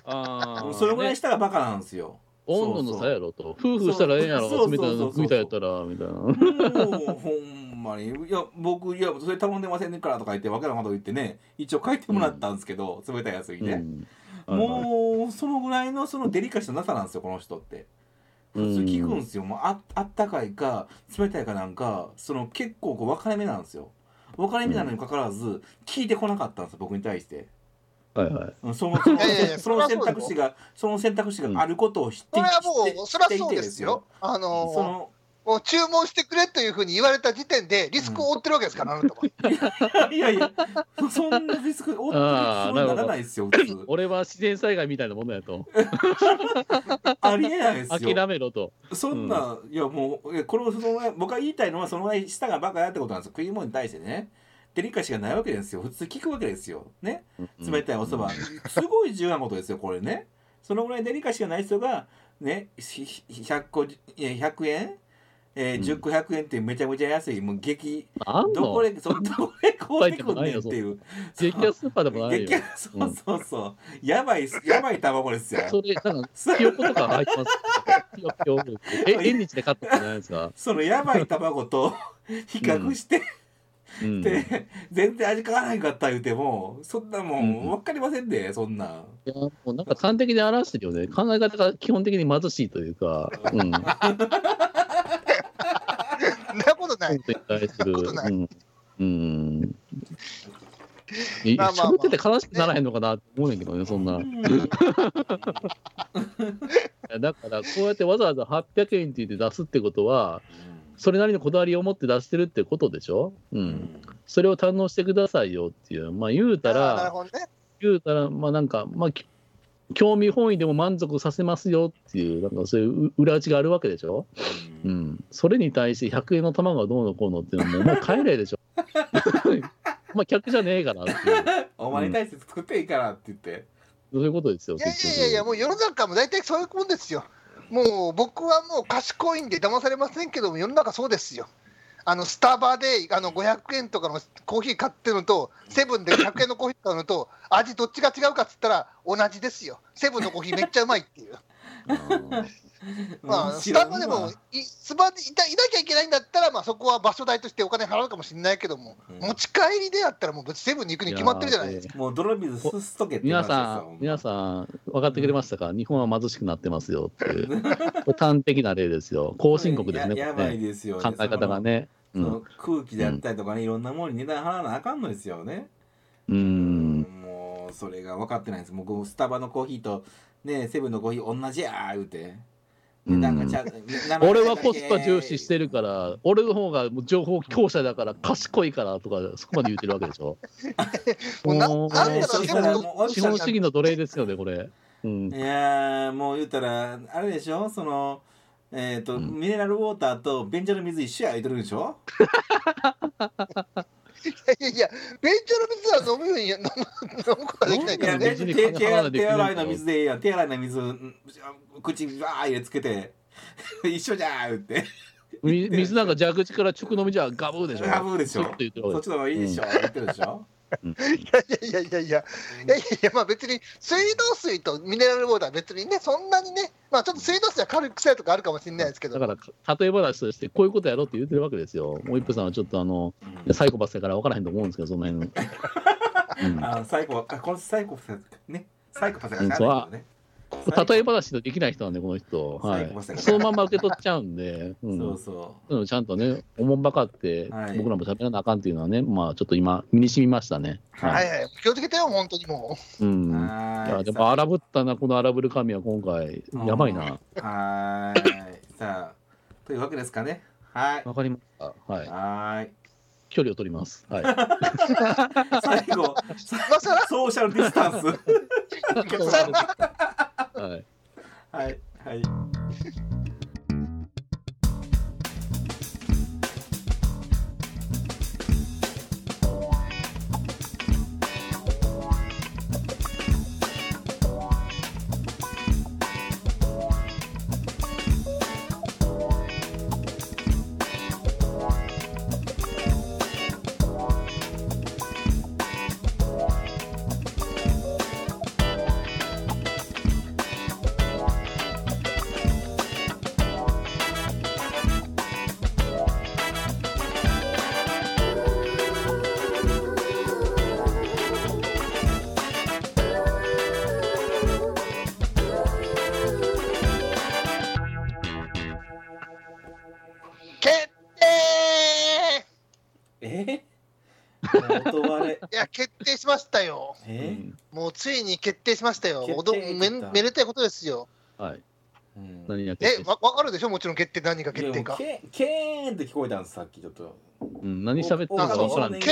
ああ。それぐらいねしたらバカなんですよ。温度の差やろと。夫婦したらええんやろ。みたいなみたいやったら、みたいな。もうほんまに。いや僕いやそれ頼んでませんねからとか言ってわけなこと言ってね一応書いてもらったんですけど、冷たいやつにね、もうそのぐらいのそのデリカシーのなさなんですよこの人って普通聞くんですよ。もうああったかいか冷たいかなんかその結構こう分かれ目なんですよ。分かれ目なのにかかわらず聞いてこなかったんですよ僕に対して。はいはい。うんそのその選択肢がその選択肢があることを知ってそれはも知ってうそりゃ知っていてそうですよ。あのそのもう注文してくれというふうに言われた時点でリスクを負ってるわけですから、あなたは。いやいやそんなリスク負ってるそうならないですよ普通。俺は自然災害みたいなものやと。ありえないですよ。諦めろと。そんな、いやもうこれをその僕が言いたいのはそのぐらい舌がバカやってことなんですよ。食い物に対してね。デリカシーがないわけですよ。普通聞くわけですよ。ね。冷たいおそば、すごい重要なことですよこれね。そのぐらいデリカシーがない人がねひひ100個いや100円、えー、10個100円ってめちゃめちゃ安いもう激どこで そどこで買うてくんねんっていう激安スーパーでもないよ激。安そうそうそう、やばいやばい卵ですよそれ、なんか、ひよことか入ってます。ひよひよえ、縁日で買ったんじゃないですか？そのやばい卵と比較して、うん。で全然味変わらないかった言うてもそんなもうんん分かりませんでそんなんいや、もうなんか端的に表してるよね。考え方が基本的に貧しいというか、うん。ない。に対する。うん。うん。えまあまあまあ喋ってて悲しくならへんのかなって思うねんけどね、そんな。だから、こうやってわざわざ800円って言って出すってことは、それなりのこだわりを持って出してるってことでしょ？うん。それを堪能してくださいよっていう。まあ言うたら。言うたら、まあなんか、まあ、き興味本位でも満足させますよっていう、なんかそういうう裏打ちがあるわけでしょ？ううんん。それに対して100円の卵がどうのこうのっていうのも、もう帰れでしょ？まあ客じゃねえからっていう、お前に対して作っていいからって言ってそういうことですよ、いやいやいやいや、もう世の中も大体そういうもんですよ。もう僕はもう賢いんで騙されませんけども、世の中そうですよ。あのスタバであの500円とかのコーヒー買ってるのと、セブンで100円のコーヒー買うのと、味どっちが違うかっつったら同じですよ。セブンのコーヒーめっちゃうまいっていう。まあ、スタバでもいスタバでいたいなきゃいけないんだったら、まあ、そこは場所代としてお金払うかもしれないけども、うん。持ち帰りでやったら、もう別にセブンに行くに決まってるじゃないですか。もう泥水すすとけって皆さん、皆さん、分かってくれましたか、日本は貧しくなってますよっていう、これ端的な例ですよ、後進国ですね、ややばいですよ考え方がね。うんその空気であったりとかね、いろんなものに値段払わなあかんのですよね。うん。もうそれが分かってないんです。もうこうスタバのコーヒーとねセブンのコーヒー同じやー言うて。うん。俺はコスパ重視してるから、俺の方が情報強者だから、賢いからとか、そこまで言ってるわけでしょ。もうななん資本主義の奴隷ですよね、これ。うん。いやーもう言ったらあれでしょ？そのえっ、と、うん。ミネラルウォーターと便所の水一緒や言うてるでしょ？いやいや、便所の水は飲むように飲む 飲むことはできないいやからね。手手手洗いで手洗いの水でいいや。ん手洗いの水うん口にわー入れつけて。一緒じゃー言って。み水なんか蛇口から直飲みじゃガブーでしょ。ガブーでしょ。そっちの方がいいでしょ、言ってるでしょいやいやいやいやいや、いやいや、まあ別に水道水とミネラルウォーターは別にね、そんなにね、まあちょっと水道水は軽く臭いとかあるかもしれないですけど、だから、例え話として、こういうことやろうって言ってるわけですよ。もう一歩さんはちょっとあの、サイコパスだから分からへんと思うんですけど、その辺。うん。あサイコあこのサイコパスね。サイコパスがしゃあないけどね例え話のできない人なんで、この人。はい。そのまま受け取っちゃうんで、うん。そうそう。んちゃんとね、おもんばかって、はい。僕らも喋らなあかんっていうのはね、まあちょっと今、身に染みましたね。うはいはい、気をつけてよ、本当にもう。ん。い。や、でも荒ぶったな、この荒ぶる神は今回、やばいな。はーい。さあ。というわけですかね。はい。わかりました。はい。はーい距離を取ります。はい。最後ソーシャルディスタンス はい。はいはいえもうついに決定しましたよ。決定おどめ決定めでたいことですよ。はい。うん。何が決定？え、わわかるでしょ？もちろん決定何が決定か。い。やもうケケーンって聞こえたんですさっきちょっと。うん、何喋ってるのかお分からんケーン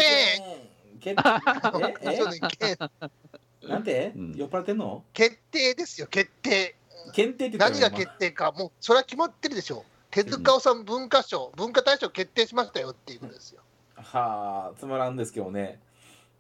ケーンえ？そうねけえなんて、うん。酔っ払ってんの？決定ですよ、決定。検定って言ったよ何が決定か、もうそれは決まってるでしょ。手塚治虫文化賞、文化大賞決定しましたよっていうことですよ。はあつまらんですけどね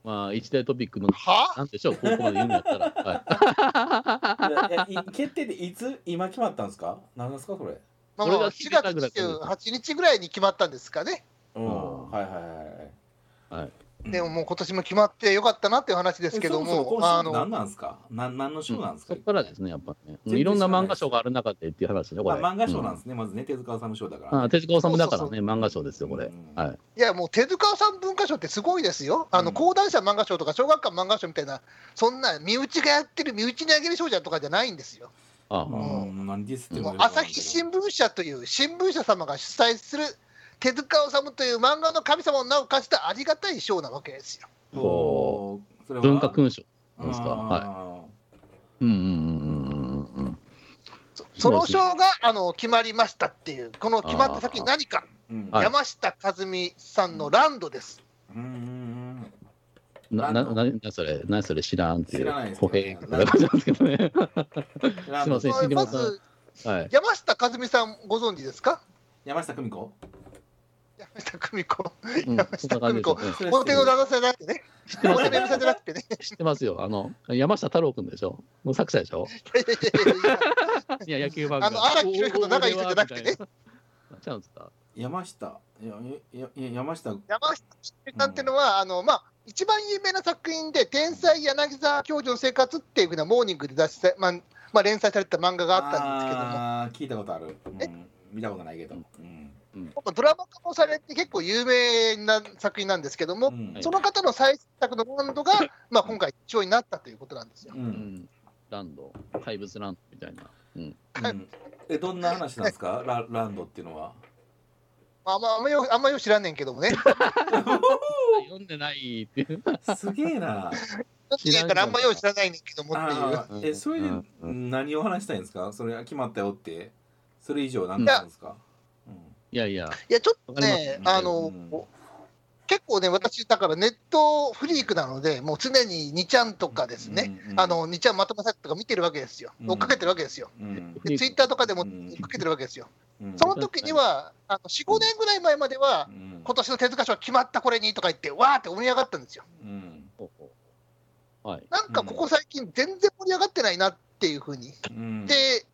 まあ、一大トピックの、は？なんでしょう、ここまで言うんだったら。はい。決定っていつ今決まったんですか？何ですかそれ？まあ、俺が4聞いてた月ぐらい28日ぐらいに決まったんですかね。うん。うんはいはいはい。はいでももう今年も決まってよかったなっていう話ですけどえそもそも、もあ今週何のなんですか？何の賞なんですか、そこからですね、やっぱいろんな漫画賞がある中でっていう話でしょ、これ。まあ、漫画賞なんうですね、まずね手塚治虫賞だかあら、あ手塚治虫だからそうね、漫画賞ですよ、これ。うん。はい。いやもう手塚さん文化賞ってすごいですよ、あのうん。講談社漫画賞とか小学館漫画賞みたいな、そんな身内がやってる身内にあげる賞じゃとかじゃないんですよ。あ。あ、うん、何ディスってもうも朝日新聞社という新聞社様が主催する手塚治虫という漫画の神様を名を貸したありがたい賞なわけですよ。お文化勲章ですか？ははい。うんうんうんうんうん。そその賞があの決まりましたっていう、この決まった先に何か、山下和美さんのランドです。うんうんな、な、な、な、それ、な、それ？知らんっていう。知らないですすけどね。うんすいませんまずはい。山下和美さんご存知ですか？山下久美子？山下久美子。うん、山そんな感じですよね。それ表の旦那さんじゃなくてね、知ってますよ表の嫁さんじゃなくてね。知ってますよ。あの、山下太郎くんでしょもう作者でしょいやいやいやいやいや、野球漫画。あの荒木宏彦と仲いい人じゃなくてね。ちゃうんですか山下いやいやいや山下山下さんっていうのは、あのまあ、一番有名な作品で、天才柳沢教授の生活っていうふうなモーニングで出して、まあまあ、連載された漫画があったんですけども、あ聞いたことある、うん、見たことないけど、うんドラマ化もされて結構有名な作品なんですけども、うん。その方の最作のランドが、まあ、今回、一応になったということなんですよ。ううん。ん。ランド、怪物ランドみたいな。うん。うん。えどんな話なんですか？ラランドっていうのは？まあ、あんまあんまよあんまよく知らんねんけどもね、読んでないっていう。すげえな。知らんからあんまよく知らないねんけどもっていう。えそれで何を話したいんですか？それ決まったよって。それ以上何なんですか、いやいや、いや、ちょっとね、あの、うん結構ね、私、だからネットフリークなので、もう常に2ちゃんとかですね、うんうんあの2ちゃんまとめサイトとか見てるわけですよ、うん。追っかけてるわけですよ、うん。でツイッターとかでもうん。追っかけてるわけですよ、うん。その時には、あの4、5年ぐらい前までは、うん。今年の手塚賞決まったこれにとか言って、わーって盛り上がったんですよ。はい。なんかここ最近、全然盛り上がってないなっていうふうに。うん。で、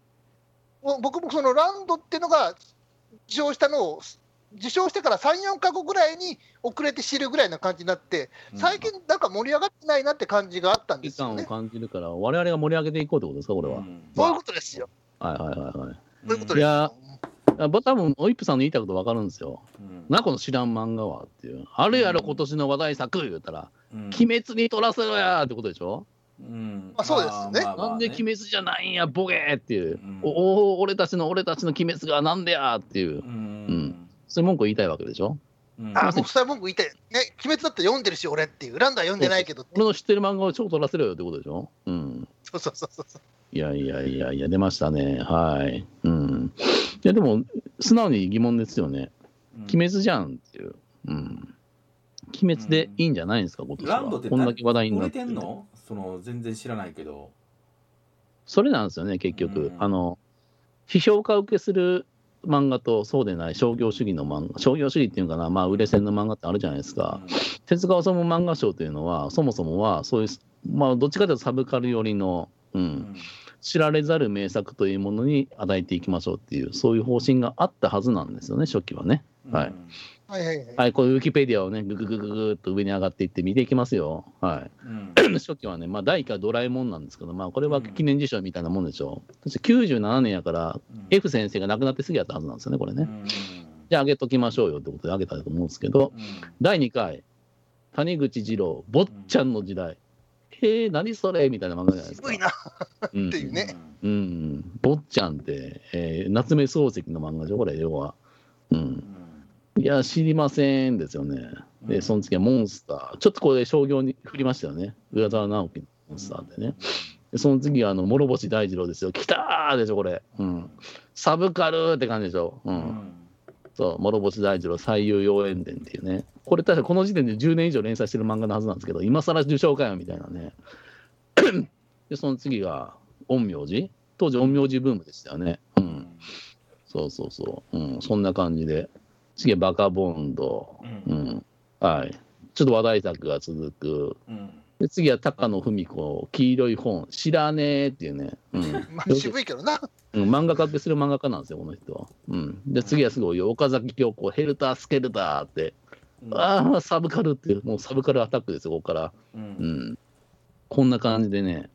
僕もそのランドっていうのが受賞したのを、受賞してから3、4か国ぐらいに遅れて知るぐらいな感じになって、最近、なんか盛り上がってないなって感じがあったんですよね。感じるから、我々が盛り上げていこうってことですか、これは。うんそういうことですよ。はいはいはいはい。そういうことですよ。いやあ僕多分オイップさんの言いたいこと分かるんですよ。うんなこの知らん漫画はっていう。あるやろ、今年の話題作言うたら、うん鬼滅に取らせろやってことでしょ、うんまあそうですよねなんで鬼滅じゃないんや、ボケーっていう。うんおお、俺たちの俺たちの鬼滅がなんでやっていうう。んそういう文句を言いたいわけでしょ？うんあ、僕、それ文句言いたい。ね、鬼滅だって読んでるし、俺っていう。ランダー読んでないけど。俺の知ってる漫画を超取らせろよってことでしょ？うん。そうそうそうそう。いやいやいやいや、出ましたね。はい。うん。いや、でも、素直に疑問ですよね。鬼滅じゃんっていう。うん。鬼滅でいいんじゃないんですか、今年は。ランドってこんだけ話題になっれてんの？その全然知らないけど。それなんですよね、結局。うん。あの、批評家受けする漫画とそうでない商業主義の漫画、商業主義っていうのかな、まあ、売れ線の漫画ってあるじゃないですか。手塚治虫漫画賞というのは、そもそもは、そういう、まあ、どっちかというとサブカル寄りの、う、うん。ん知られざる名作というものに与えていきましょうっていう、そういう方針があったはずなんですよね、初期はね。はいはいはいはい。はい、こういうウィキペディアをね、ぐぐぐぐぐっと上に上がっていって見ていきますよ。はい。うん初期はね、まあ、第1回ドラえもんなんですけど、まあ、これは記念辞書みたいなもんでしょう。そして97年やから、F 先生が亡くなってすぐやったはずなんですよね、これね。じゃあ、あげときましょうよってことであげたと思うんですけど、うん第2回、谷口二郎、坊ちゃんの時代。へえ、何それみたいな漫画じゃないですか。渋いな。っていうねうん、坊ちゃんって、えー夏目漱石の漫画でしょ、これ、要は。うん。いや、知りませんですよね。で、その次はモンスター。ちょっとこれ、商業に振りましたよね。浦沢直樹のモンスターでね。でその次は、あの、諸星大二郎ですよ。来たーでしょ、これ。うん。サブカルって感じでしょ。う。うんんそう、諸星大二郎最優妖艶伝っていうね。これ、確かこの時点で10年以上連載してる漫画のはずなんですけど、今更受賞かよみたいなね。で、その次が、陰陽師当時、陰陽師ブームでしたよね。うん。そうそうそう。うん、そんな感じで。次はバカボンド。ううんん。はい。ちょっと話題作が続く。うんで、次は高野文子、黄色い本、知らねえっていうね。うん。まあ、渋いけどな。うん、漫画家ってする漫画家なんですよ、この人は。うん。で、次はすごいよ。岡崎京子、ヘルタースケルターって。ああ、サブカルっていう、もうサブカルアタックですよ、ここから。ううんん。こんな感じでね、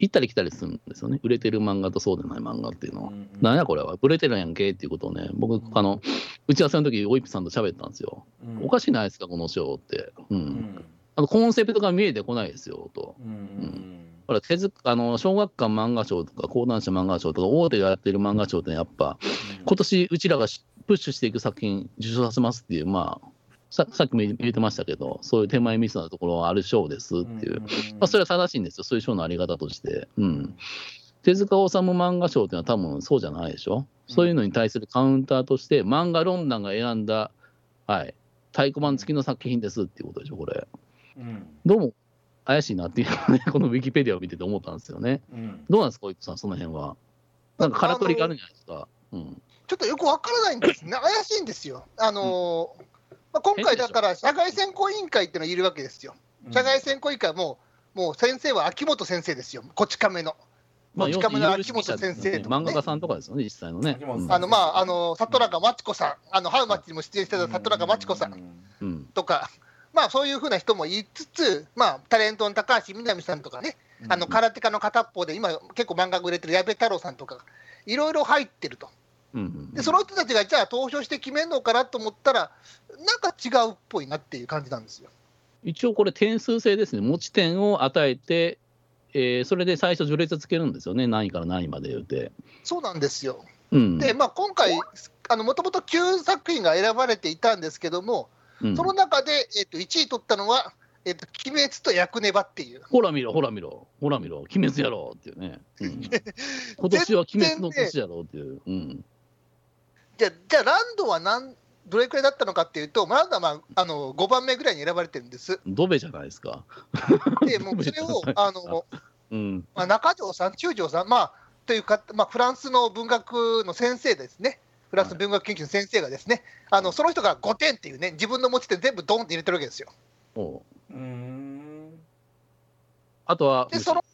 行ったり来たりするんですよね。売れてる漫画とそうでない漫画っていうのは。なんやこれは、売れてるやんけ？っていうことをね、僕、あの、打ち合わせの時、オイップさんと喋ったんですよ。おかしいないですか、この賞って。う。うんんあの、コンセプトが見えてこないですよ、と。うんほら、手塚、あの、小学館漫画賞とか、講談社漫画賞とか、大手がやってる漫画賞ってやっぱ、今年うちらがしプッシュしていく作品受賞させますっていう、まあ、ささっきも言ってましたけど、そういう手前ミスなところはある賞ですっていう、まあ、それは正しいんですよ、そういう賞のあり方として。うん、手塚治虫漫画賞っていうのは多分そうじゃないでしょ、そういうのに対するカウンターとして、漫画論壇が選んだ、はい、太鼓判付きの作品ですっていうことでしょ、これ。うんどうも怪しいなっていうのはね、このウィキペディアを見てて思ったんですよね。うんどうなんですか、おいさん、その辺は。なんかからくりがあるんじゃないですか。うんちょっとよくわからないんですね。怪しいんですよ。あのーまあ、今回だから、社外選考委員会っていうのがいるわけですよ。社外選考委員会はもう、もう先生は秋元先生ですよ。こち亀の。まあ、こち亀の秋元先生とかね。漫画家さんとかですよね、実際のね。あの、まあ、あの、里中真知子さん、あの、ハウマッチにも出演してた里中真知子さんうん。とか、まあ、そういうふうな人もいつつ、まあ、タレントの高橋みなみさんとかね、あの、空手家の片っぽで、今、結構漫画が売れてる矢部太郎さんとか、いろいろ入ってると。うんうんで、その人たちがじゃあ投票して決めるのかなと思ったら、なんか違うっぽいなっていう感じなんですよ。一応これ、点数制ですね、持ち点を与えて、えーそれで最初、序列つけるんですよね、何位から何位まで言うて。そうなんですよ。うんで、まあ、今回、もともと9作品が選ばれていたんですけども、うんその中で、えっと1位取ったのは、えっと鬼滅と役ネバっていう。ほら見ろ、ほら見ろ、ほら見ろ、鬼滅やろうっていうね。うん 今年は鬼滅の年やろうっていう。うんじゃあ、じゃあランドは何どれくらいだったのかっていうと、ランドは、まあ、あの5番目ぐらいに選ばれてるんです。ドベじゃないですか。で、もうそれをあの、うん。まあ、中条さん、中条さん、まあ、というか、まあ、フランスの文学の先生ですね。フランスの文学研究の先生がですね、あのその人が5点っていうね、自分の持ち点全部ドンって入れてるわけですよ。おううんあとは、で、その、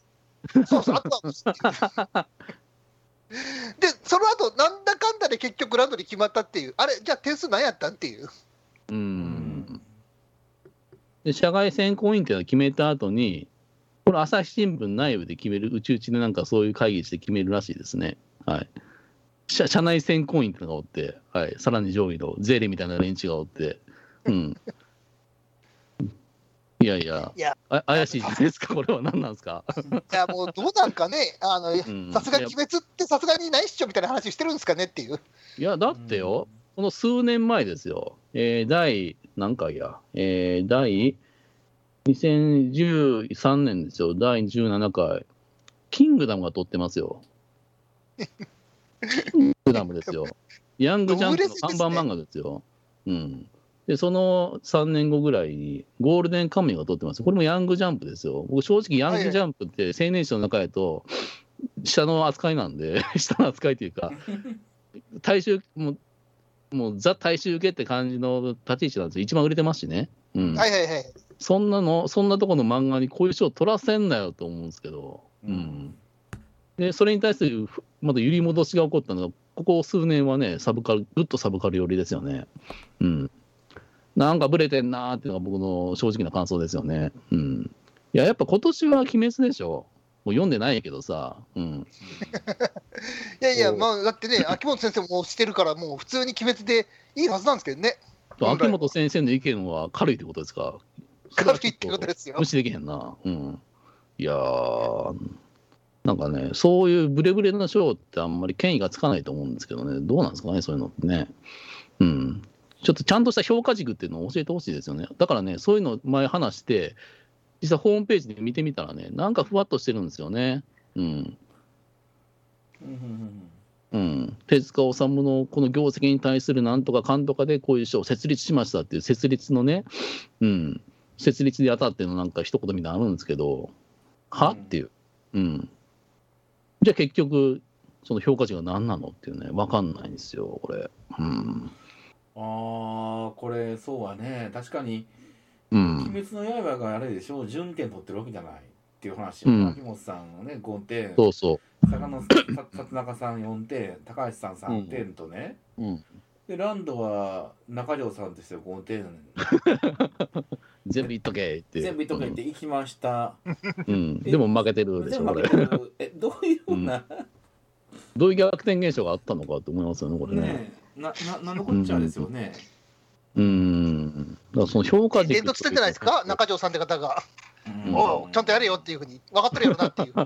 そうそう、あとは、で、その後なんだかんだで結局ランドに決まったっていう、あれ、じゃあ点数何やったんっていう。うん。で、社外選考委員っていうのを決めた後に、これ、朝日新聞内部で決める、うちうちでなんかそういう会議して決めるらしいですね。はい。社社内選考委員っていうのがおって、はい。さらに上位のゼレみたいな連中がおって、うん。いやいや、いやあ怪しいじゃないですか、これは何なんですか？いや、もうどうなんかね、あのんさすがに鬼滅ってさすがにないっしょみたいな話してるんですかねっていう。いや、だってよ、この数年前ですよ、えー第何回や、えー第2013年ですよ、第17回、キングダムが撮ってますよ。キングダムですよ。ヤングジャンプの看板漫画ですよ。うん。で、その3年後ぐらいに、ゴールデンカムイが撮ってます。これもヤングジャンプですよ。僕、正直、ヤングジャンプって青年誌の中やと、下の扱いなんで、下の扱いというか、大衆、もう、もうザ大衆受けって感じの立ち位置なんですよ。一番売れてますしね。うん。はいはいはい。そんなの、そんなとこの漫画にこういう賞取らせんなよと思うんですけど、ううんん。で、それに対するふまだ揺り戻しが起こったのが、ここ数年はね、サブカル、ぐっとサブカル寄りですよね。うん。なんかブレてんなーっていうのが僕の正直な感想ですよね。うん。いや、やっぱ今年は鬼滅でしょ。もう読んでないけどさ、うん。いやいや、まあ、だってね、秋元先生もしてるから、もう普通に鬼滅でいいはずなんですけどね。秋元先生の意見は軽いってことですか？軽いってことですよ無。視できへんな。うん。いやー、なんかね、そういうブレブレな賞ってあんまり権威がつかないと思うんですけどね、どうなんですかね、そういうのってね。うん。ちょっとちゃんとした評価軸っていうのを教えてほしいですよね。だからね、そういうの前話して、実際ホームページで見てみたらね、なんかふわっとしてるんですよね。うん。うん手塚治虫のこの業績に対するなんとかかんとかでこういう賞を設立しましたっていう設立のね、うん、設立で当たってのなんか一言みたいなのあるんですけど、はうんっていう。うん。じゃあ結局、その評価値が何なのっていうね、わかんないんですよ、これ。うん。あーこれそうはね確かに「うん。鬼滅の刃」があれでしょ？順点取ってるわけじゃないっていう話うん秋元さんのね5点そうそ坂野さ辰中さん4点高橋さん3点とね、う。うん。でランドは中条さんとして5点 全部言っとけって。全部言っとけって行きました、うん。うん。でも負けてるでしょ、これえどういうふうな、どういう逆転現象があったのかと思いますよね、これね。なななんのこっちゃですよね、うん。だからその評価軸伝統てないですか、中条さんって方が。うん。おうちゃんとやれよっていうふうに、分かってるやろなっていう。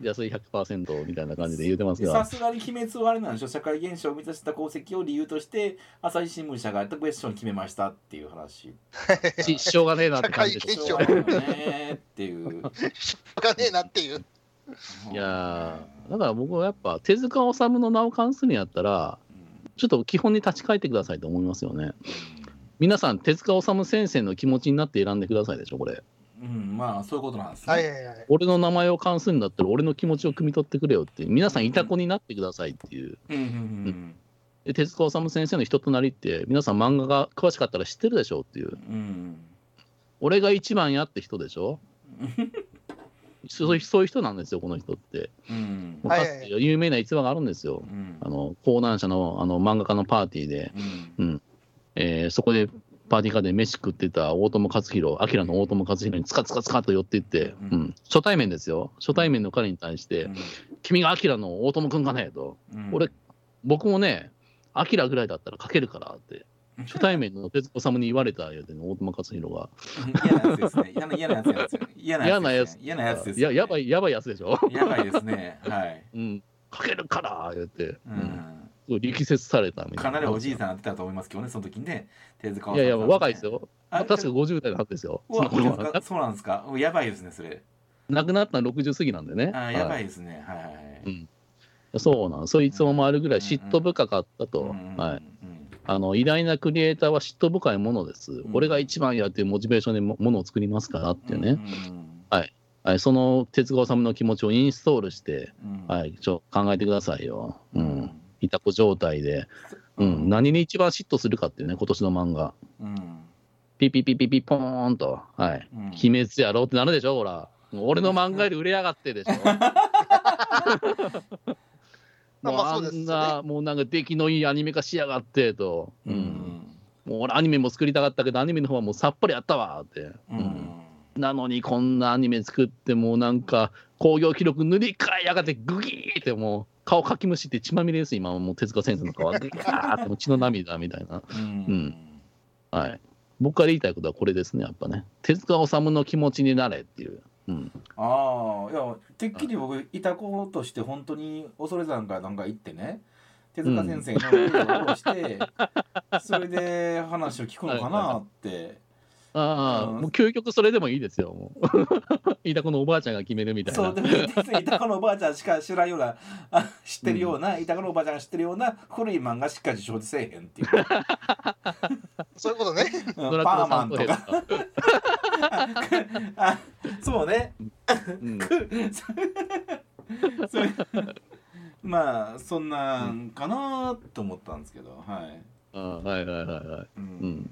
じゃあそれ100%みたいな感じで言うてますさが、すがに鬼滅はあれなんでしょ社会現象を満たした功績を理由として朝日新聞社が特別賞に決めましたっていう話。ししょうがねえなって感じで社会現象。しょねっていう。しょうがねえなっていう。いやーだから僕はやっぱ手塚治虫の名を冠するんやったら、ちょっと基本に立ち返ってくださいと思いますよね。皆さん、手塚治虫先生の気持ちになって選んでくださいでしょ、これ。うん、うんまあそういうことなんですね、はいはいはい。俺の名前を冠するんだったら、俺の気持ちを汲み取ってくれよっていう、皆さん、いた子になってくださいっていう。うんうんうんで手塚治虫先生の人となりって、皆さん、漫画が詳しかったら知ってるでしょうっていう。うん俺が一番やって人でしょ そういうそういう人なんですよ、この人って。うん。もうかつて有名な逸話があるんですよ。うん。あの講談社のあの漫画家のパーティーで、うん。えーそこでパーティーカーで飯食ってた大友克洋、アキラの大友克洋につかつかつかと寄っていって、うん。うん。初対面ですよ、初対面の彼に対して、君がアキラの大友君かね？と、うん。俺、僕もね、アキラぐらいだったら書けるからって、初対面の徹子様に言われたよね、大友克洋が。嫌なやつですね。嫌な嫌なやつですよ。嫌嫌なやつですね嫌なやつ。ですいややばい、やばいやつでしょ？やばいですね。はい、うん、書けるから言って、ううん。力説されたみたいな。かなりおじいさんになってたと思いますけどねその時にね手塚いやいや、若いですよ。あ確か50代のはずですよ。そうなんですか？やばいですねそれ。亡くなったの60過ぎなんでね。あやばはいですね。はいうん。そうなんそういう逸話もあるぐらい嫉妬深かったと、うん。はい、あの偉大なクリエイターは嫉妬深いものです、ん。俺が一番やっていうモチベーションでもものを作りますからっていうね、うん。はい、その哲川さんの気持ちをインストールして、うん。はい、ちょ考えてくださいよ、ううん。んいた子状態で、うん、何に一番嫉妬するかっていうね、今年の漫画、うん。ピピピピピポーンと、はい、うん。鬼滅やろうってなるでしょ、ほら。俺の漫画より売れやがってでしょ。もあうですよねんな、もうなんか出来のいいアニメ化しやがってと。ううんん。もう俺アニメも作りたかったけど、アニメの方はもうさっぱりやったわって。ううんん。なのにこんなアニメ作って、もうなんか興行記録塗り替えやがってグギーってもう顔かきむしって血まみれです、今はもう手塚先生の顔。グギーって血の涙みたいな。うんはい。僕から言いたいことはこれですね、やっぱね。手塚治虫の気持ちになれっていう。うん。ああいやてっきり僕いた子として本当に恐山かなんか行ってね手塚先生の映画をして、それで話を聞くのかなってああ、うん。もう究極それでもいいですよ。もう。いたこのおばあちゃんが決めるみたいな。そうでも いたこのおばあちゃんしか知らんようなあ知ってるような、いたこのおばあちゃんが知ってるような古い漫画しか受賞せえへんっていう、そういうことね。うん。ドラクパーマンとか。あそうね。うん。それまあそんなんかなと思ったんですけどはい、ああはいはいはいはい。ううんん。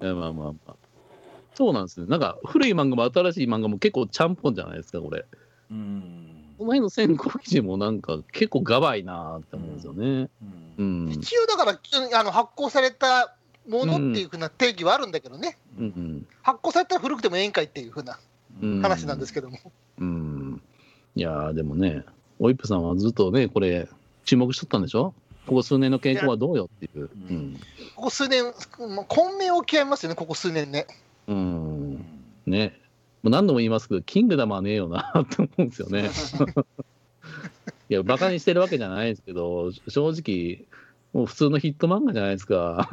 いやまあまあまあ。そうなんですね。なんか古い漫画も新しい漫画も結構ちゃんぽんじゃないですか、これ。うんこの辺の選考基準もなんか結構ガバいなって思うんですよね。ううんん。一応だからあの発行されたものっていうふうな定義はあるんだけどね、うんうん発行されたら古くてもええんかいっていうふうなうん話なんですけども、うん。いやーでもね、オイップさんはずっとね、これ、注目しとったんでしょ？ここ数年の傾向はどうよっていう。うん。ここ数年、もう混迷を極めますよね、ここ数年ね。うん。ね。もう何度も言いますけど、キングダムはねえよな って思うんですよね。いや、バカにしてるわけじゃないですけど、正直、もう普通のヒット漫画じゃないですか。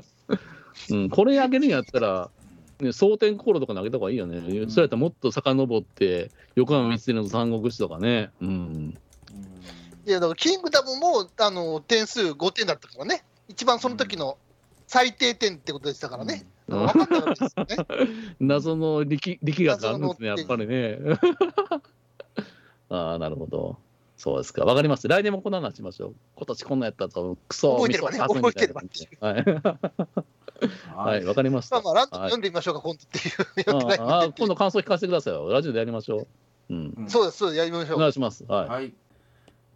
うん、これあげるんやったら、ね、蒼天航路とか投げた方がいいよね。んそうやったらもっと遡って、横浜光輝の三国志とかね。うん。いや、だからキングダムもあの点数5点だったからね、一番その時の最低点ってことでしたからね、うん分かったわけですよね。謎の力力学があるんですね、やっぱりね。ああ、なるほど。そうですか。わかります。来年もこんなのしましょう。今年こんなやったと、クソ、覚えてればね覚えてればみたいな感じではい。はい、わかりました。まあまあ、ランドはい読んでみましょうか、今度っていう。ああ、今度感想聞かせてくださいよ。ラジオでやりましょう。うん。うんそうです、そうです、やりましょう。お願いします。はい。はい。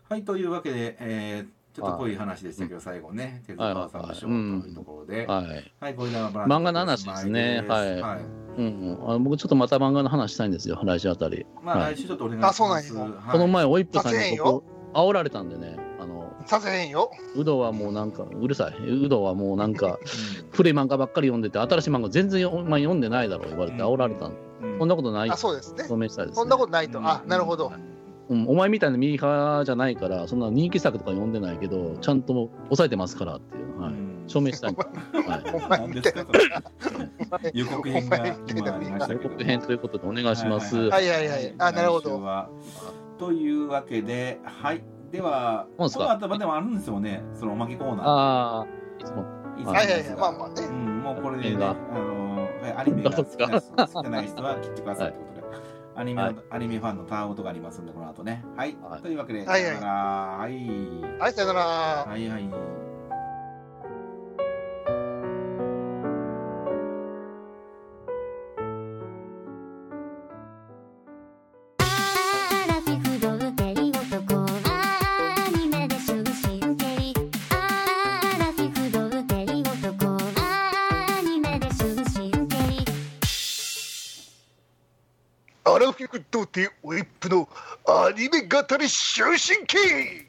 はい、というわけで、えーちょっと濃い話でしたけど、最後ね、手塚さんのショーというところで、はい。はい、これで漫画の話ですねはいはい。うんうん、あ僕ちょっとまた漫画の話したいんですよ、来週あたり。まあ、はい来週ちょっとお願いします。あそうなんやはいこの前、オイップさんにさせへんよ僕、煽られたんでね、あの、させへんよ。ウドはもうなんか、うるさい。ウドはもうなんか、古い漫画ばっかり読んでて、新しい漫画全然お前読んでないだろう言われて、煽られたんで、うんそんなことないあ、そうですね。証明したいです、ね。そんなことないと。あ、なるほど。うん、お前みたいなミーハーじゃないから、そんな人気作とか読んでないけど、ちゃんと抑えてますからっていう、はい、証明したい。はいお前みたいな。な 予告編が今ありました予。告編ということでお願いします。はいはいはい。あ、なるほど。というわけで、はい。では、そうですか？この後でもあるんですよね、そのおまけコーナー。ああ、いつも。いつもはいはいはい。まあまあねう。ん、もうこれでね、あのはいアニメが好きな人好きじゃない人は切ってくださいってことで、アニメの、はいアニメファンのターンとかありますんで、この後ね。はい。はいというわけで、はいはいさよならはい。はい、さよなら。はいはい。ラフィフ童貞オイップのアニメ語り終身刑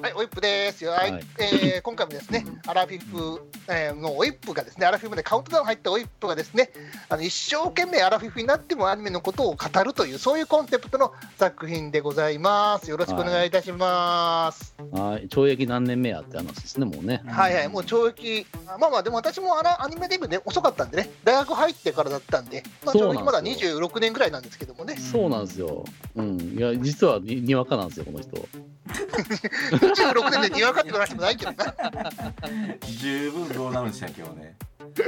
はい、オイップですよ。はいはいえー今回もですね、アラフィフ、えーのオイップがですね、アラフィフでカウントダウン入ったオイップがですね、あの一生懸命アラフィフになってもアニメのことを語るという、そういうコンセプトの作品でございます。よろしくお願いいたします。はい、懲役何年目やって話ですね、もうね。はいはい、もう懲役、まあまあ、でも私もアラアニメデビューね、遅かったんでね、大学入ってからだったんで、まあ、懲役まだですよ26年ぐらいなんですけどもね、そうなんですよ。うん。いや、実はににわかなんですよ、この人。26年でにわかって話もないけどな。十分どうなるんでしたっけ、今日ね。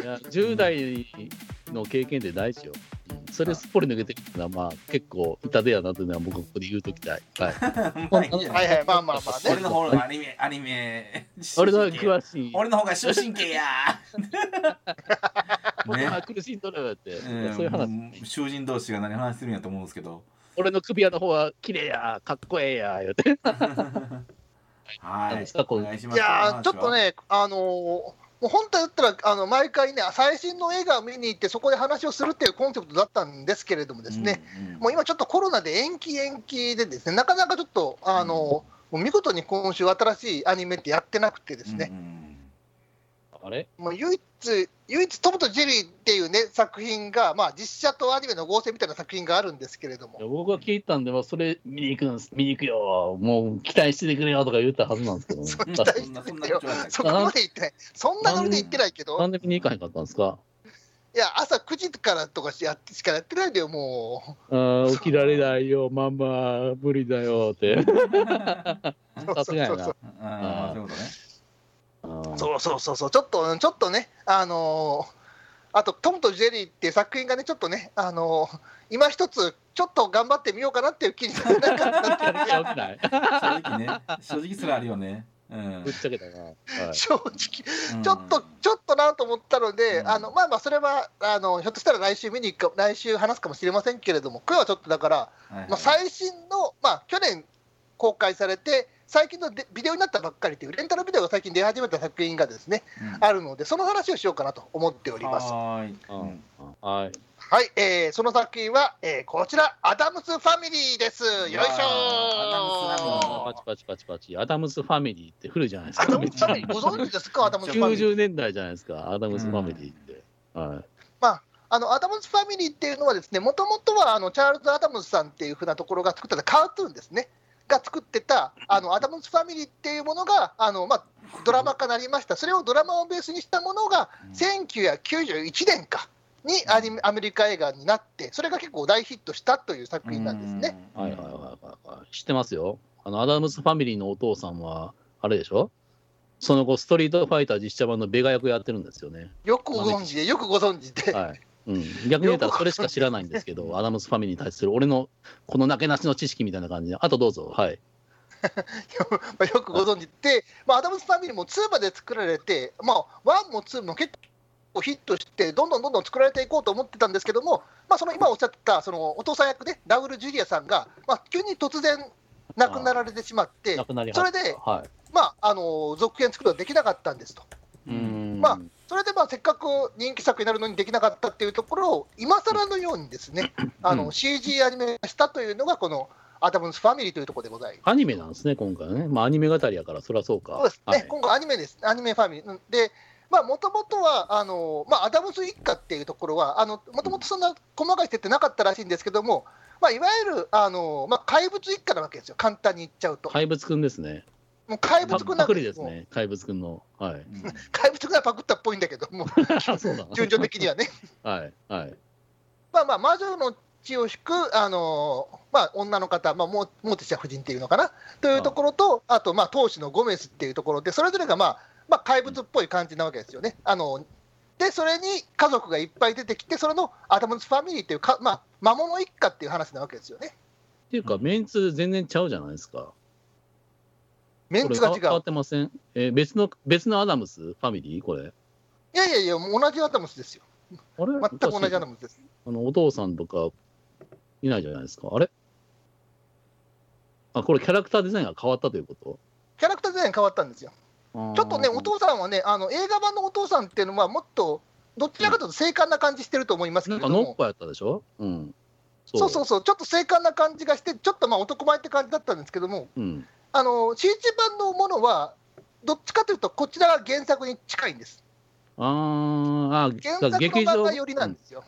いや、10代の経験で大事よ。うんそれすっぽり抜けてきたのは、まあ、結構痛手やなというのは僕はここで言うときたい。はい。はいはい、まあまあまあね。俺の方がアニメ、アニメ、俺の詳しい。俺の方が終身刑や ね苦しんどるよって、うんそういう話。囚人同士が何話してるんやと思うんですけど。俺の首輪の方は綺麗や、かっこええや、言うて。はい。いやー、ちょっと。ね、あのーもう本当だったら、あの毎回ね、最新の映画を見に行って、そこで話をするっていうコンセプトだったんですけれどもですね、うんうんもう今ちょっとコロナで延期延期でですね、なかなかちょっと、あのー見事に今週新しいアニメってやってなくてですね、うんうんあれ？もう唯一、唯一トムとジェリーっていうね、作品が、まあ実写とアニメの合成みたいな作品があるんですけれども。いや、僕が聞いたんで、まあ、それ見に行くんです、見に行くよ、もう期待しててくれよとか言ったはずなんですけどね。そう期待そんなそこまで言ってない、そんなノリで言ってないけど、なんで見に行かへんかったんですか？いや、朝9時からとかしやってしかやってないんだよ、もあー起きられないよ、ママ、無理だよって。う。さすがやな。そうああそういうことねそうそうそうそう、ちょっと、ちょっとね、あのーあと、トムとジェリーっていう作品がね、ちょっとね、あのー今一つ、ちょっと頑張ってみようかなっていう気になんかなってやる気は起きない。正直ね正直それあるよね。うん。ぶっちゃけたな。はい。正直、ちょっと、ちょっとなと思ったので、うん。あのまあまあ、それはあのひょっとしたら来週見に行くか、来週話すかもしれませんけれども、今日はちょっとだから、はいはい。まあ、最新の、まあ、去年公開されて、最近のでビデオになったばっかりという、レンタルビデオが最近出始めた作品がですね、うんあるので、その話をしようかなと思っております。はーいうんうんはい。はい、えーその作品は、えーこちら、アダムスファミリーです。よいしょわーアダムスファミリーパチパチパチパチ。アダムスファミリーって古いじゃないですか。アダムスファミリー、ご存知ですか、アダムスファミリー。90年代じゃないですか、アダムスファミリーって。はい。まあ、あのアダムスファミリーっていうのはですね、もともとはあのチャールズ・アダムスさんっていうふうなところが作ってたカートゥーンですね、が作ってたあのアダムスファミリーっていうものがあの、まあ、ドラマ化なりました、それをドラマをベースにしたものが、1991年かにアニメアメリカ映画になって、それが結構大ヒットしたという作品なんですね。うんはいはいはいはいはい。知ってますよ。あの、アダムスファミリーのお父さんは、あれでしょ？その後、ストリートファイター実写版のベガ役やってるんですよね。よくご存知で、よくご存知で、はい。うん、逆に言ったらそれしか知らないんですけど、アダムスファミリーに対する俺のこのなけなしの知識みたいな感じで、あとどうぞ、はい。まあよくご存知で、まあ、アダムスファミリーも2まで作られて、まあ、1も2も結構ヒットして、どんどんどんどん作られていこうと思ってたんですけども、まあ、その今おっしゃってたそのお父さん役で、ラウル・ジュリアさんが、まあ、急に突然亡くなられてしまってそれではまあ、あの続編作ることができなかったんですと。い。うんまあそれでまあせっかく人気作になるのにできなかったっていうところを、今更のようにですね、あのうん CG アニメ化したというのが、このアダムスファミリーというところでございます。アニメなんですね、今回はね。まあ、アニメ語りやから、そりゃそうか。そうですね、はい、今回アニメです、アニメファミリー。うんで、まあ、もともとは、あのまあ、アダムス一家っていうところは、もともとそんな細かい設定なかったらしいんですけども、まあ、いわゆる、あのまあ、怪物一家なわけですよ、簡単に言っちゃうと。怪物くんですね。もう怪パ物くんなんですよ。リですね、怪物くんの。はい。う ん怪物くんはパクったっぽいんだけども。順序的にはね。はい。はい。まあまあ、魔女の血を引く、あのまあ、女の方、まあ、モモーティシャ夫人っていうのかな、というところと、あと、まあ、当主のゴメスっていうところで、それぞれが、まあ、まあ、怪物っぽい感じなわけですよね。あので、それに家族がいっぱい出てきて、それのアダムズファミリーっていうか、まあ、魔物一家っていう話なわけですよね。っていうか、メンツ全然ちゃうじゃないですか。メンツが違う変わっ。てません？えー別の、別のアダムス？ファミリー？これ。いやいやいや、同じアダムスですよ。あれ？全く同じアダムスです。あのお父さんとかいないじゃないですか？あれ？あ、これキャラクターデザインが変わったということ？キャラクターデザイン変わったんですよ。ちょっとね、お父さんはね、あの映画版のお父さんっていうのは、もっと、どちらかというと精悍な感じしてると思いますけなれども。んかノッパやったでしょ？うん。そうそうそう、ちょっと精悍な感じがして、ちょっとまあ男前って感じだったんですけども、うん。あの CG 版のものは、どっちかというと、こちらが原作に近いんです。あーあ、原作の漫画寄りなんですよ。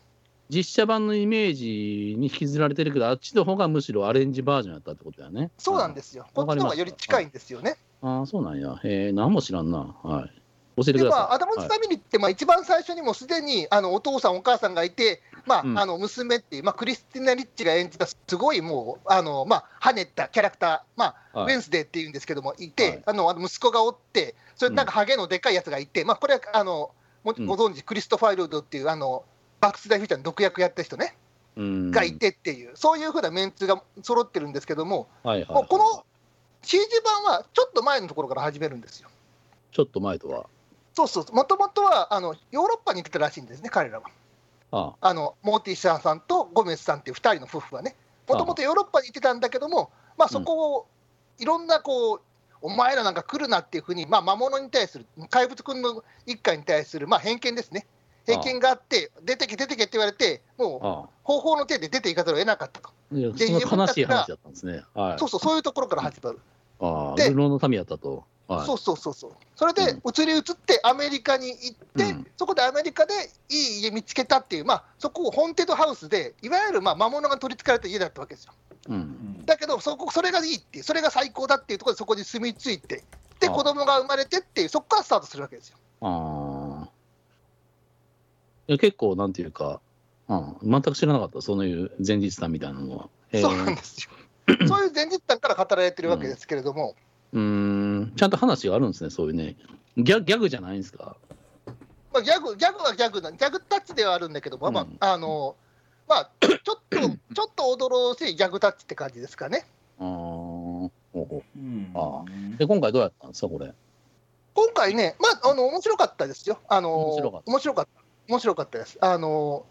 実写版のイメージに引きずられてるけど、あっちの方がむしろアレンジバージョンやったってことだよね。そうなんですよ。こっちの方がより近いんですよね。ああ、そうなんや。へえ、何も知らんな。はい。教えてで、ください。まあ、アダムズ・ファミリーって、まあ、一番最初にもうすでにあのお父さん、お母さんがいて、まあうん。あの娘っていう、まあ、クリスティナ・リッチが演じた、すごいもう、あのまあ、跳ねたキャラクター、まあはい。ウェンスデーっていうんですけども、いて、はい。あのあの息子がおって、それなんかハゲのでかいやつがいて、まあ、これはあのご存知、クリストファイルドっていう、あのバックス・ダイ・フューチャーの毒薬やった人ね、うん。がいてっていう、そういうふうなメンツが揃ってるんですけども、はいはい、もうこの CG 版はちょっと前のところから始めるんですよ。ちょっと前とは？そうそう、もともとはあのヨーロッパに行ってたらしいんですね、彼らは。ああのモーティシャーさんとゴメスさんっていう2人の夫婦はね、もともとヨーロッパに行ってたんだけども、まあ、そこをいろんなこう、お前らなんか来るなっていうふうに、まあ、魔物に対する、怪物君の一家に対する、まあ、偏見ですね、偏見があって、出てけ、出てけって言われて、もう方法の手で出ていかざるを得なかったと、で悲しい話だったんですね。はい。そうそう、そういうところから始まる。ああ、で流浪の民やったと。はい。そうそうそうそう。それで移り移ってアメリカに行って、うんそこでアメリカでいい家見つけたっていう、まあ、そこをホーンテッドハウスで、いわゆるまあ魔物が取りつかれた家だったわけですよ。う。うんんだけどそこ、それがいいっていう、それが最高だっていうところでそこに住み着いて、で、あ子供が生まれてっていう、そこからスタートするわけですよ。ああ。や結構、なんていうか、うん、全く知らなかった、そういう前日談みたいなのは。えーそうなんですよ。そういう前日談から語られてるわけですけれども、うーん、ちゃんと話があるんですね、そういうね。ギャギャグじゃないんですか？まあ、ギャグギャグはギャグな、ギャグタッチではあるんだけども、まうんあ、あの、まあ、ちょっと、ちょっと驚しいギャグタッチって感じですかね。あーほうんあうで、今回どうやったんですか、これ？今回ね、まあ、あの面白かったですよ。あの面白かった面白かった。面白かったです。あの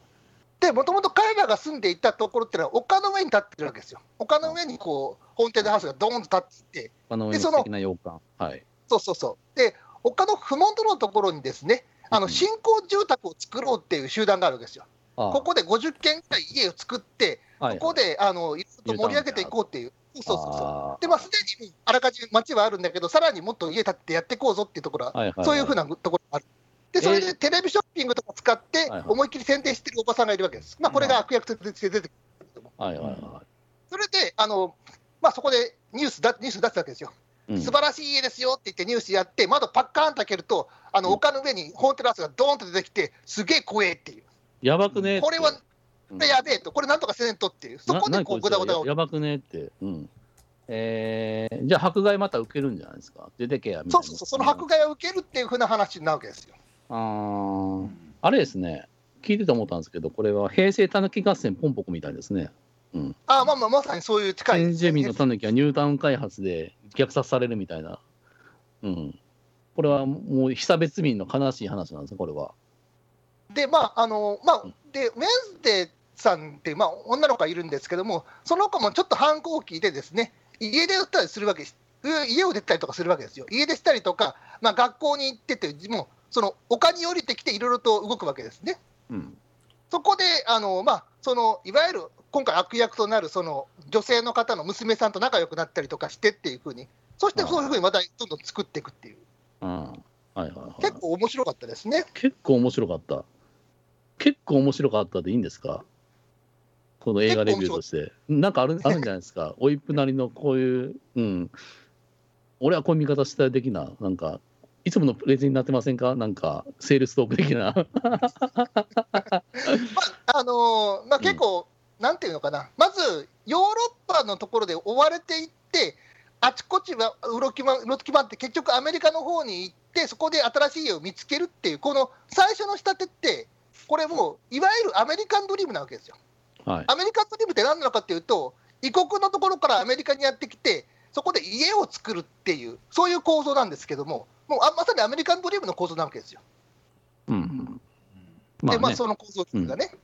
で、もともと彼らが住んでいたところっていうのは、丘の上に立ってるわけですよ。丘の上にこう、ホーンテッドハウスがドーンと立っていて、あの上でそのの素敵な洋館。はい。そうそうそう。で、丘のふもとのところにですね、あうんの新興住宅を作ろうっていう集団があるわけですよ。あここで50軒ぐらい家を作って、はいここであのいろいろと盛り上げていこうっていう、そうそうそう。あで、まあ、すでにあらかじめ町はあるんだけど、さらにもっと家建ってやっていこうぞっていうところはーはいはいはい、そういうふうなところがある。で、それでテレビショッピングとか使って思いっきり宣伝してるおばさんがいるわけです。まあ、これが悪役として出てくるけども。はいはいはそれで、あの、まあ、そこでニュースだ、ニュース出すわけですよ。い。うん素晴らしい家ですよって言ってニュースやって、窓パッカーンと開けると、あの、うん丘の上にホーンテラスがドーンと出てきて、すげえ怖えっていう。やばくねってこれは、うんやべえと、これなんとかせねんとっていう。そこでこう、ぐだぐだがややばくねって。うん。えー、じゃあ迫害また受けるんじゃないですか。出てけやみたいうな。そそうそう、その迫害を受けるっていうふうな話になるわけですよ。あーあれですね。聞いてて思ったんですけど、これは平成たぬき合戦ポンポコみたいですね。あまあまあ、まさにそういう近いね先住民のたぬきはニュータウン開発で虐殺されるみたいな。うん。これはもう被差別民の悲しい話なんですね、これは。で、まあ、あの、まあ、で、ウェンズデーさんって、まあ、女の子がいるんですけども、その子もちょっと反抗期でですね、家出をしたりするわけです。家を出たりとかするわけですよ。家出したりとか、まあ、学校に行ってて、もう、その丘に降りてきて、いろいろと動くわけですね。うん。そこで、あの、まあ、その、いわゆる、今回悪役となる、その、女性の方の娘さんと仲良くなったりとかしてっていうふうに、そしてそういうふうにまたどんどん作っていくっていう、うん。はいはいはい。結構面白かったですね。結構面白かった。結構面白かったでいいんですか？この映画レビューとして。なんかあるあるんじゃないですか？おいっぷなりのこういう、うん。俺はこういう見方したい的な、なんか、いつものプレゼンになってませんか？なんか、セールストーク的な。あのーまあ、結構、なんていうのかな、まずヨーロッパのところで追われていって、あちこちはうろきまうろき回って、結局アメリカの方に行って、そこで新しい家を見つけるっていう、この最初の仕立てって、これもう、いわゆるアメリカンドリームなわけですよ。はい。アメリカンドリームって何なのかっていうと、異国のところからアメリカにやってきて、そこで家を作るっていう、そういう構造なんですけども、もうあまさにアメリカンドリームの構造なわけですよ。うんうん。まあねでまあ、。その構造がね。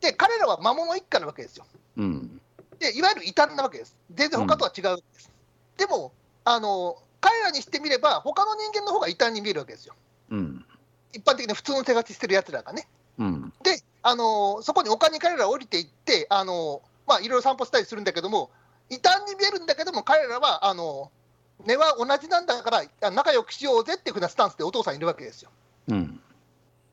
で、彼らは魔物一家なわけですよ。うん。でいわゆる異端なわけです。全然他とは違うわけです。でもあの、彼らにしてみれば、他の人間の方が異端に見えるわけですよ。うん。一般的な普通の手勝ちしてるやつらがね。うん。で、あのそこに丘に彼ら降りていって、あのまあ、いろいろ散歩したりするんだけども、異端に見えるんだけども、彼らはあの根は同じなんだから、あ仲良くしようぜっていうふうなスタンスでお父さんいるわけですよ。うん。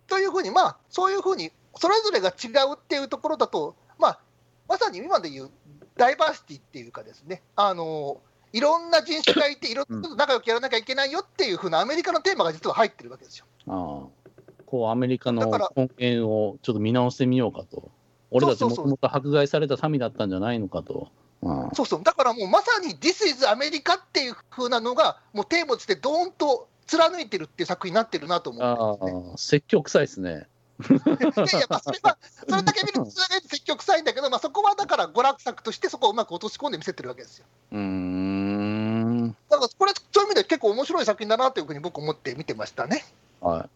というふうに、まあ、そういうふうに、それぞれが違うっていうところだと、まあ、まさに今でいうダイバーシティっていうかですね、あのいろんな人種がいて、いろんな人と仲良くやらなきゃいけないよっていうふうなアメリカのテーマが実は入ってるわけですよ。ああ。こう、アメリカの根源をちょっと見直してみようかと。俺たちもともと迫害された民だったんじゃないのかと。うんそうそう、だからもうまさに This is アメリカっていうふうなのが、もうテーマとしてどーんと貫いてるっていう作品になってるなと思あうんですね。あ、説教臭いですね。いやいや、まあ、それは、それだけ見ると、積極臭いんだけど、まあ、そこはだから娯楽作として、そこをうまく落とし込んで見せてるわけですよ。うーん。だから、これ、そういう意味で結構面白い作品だなというふうに僕思って見てましたね。は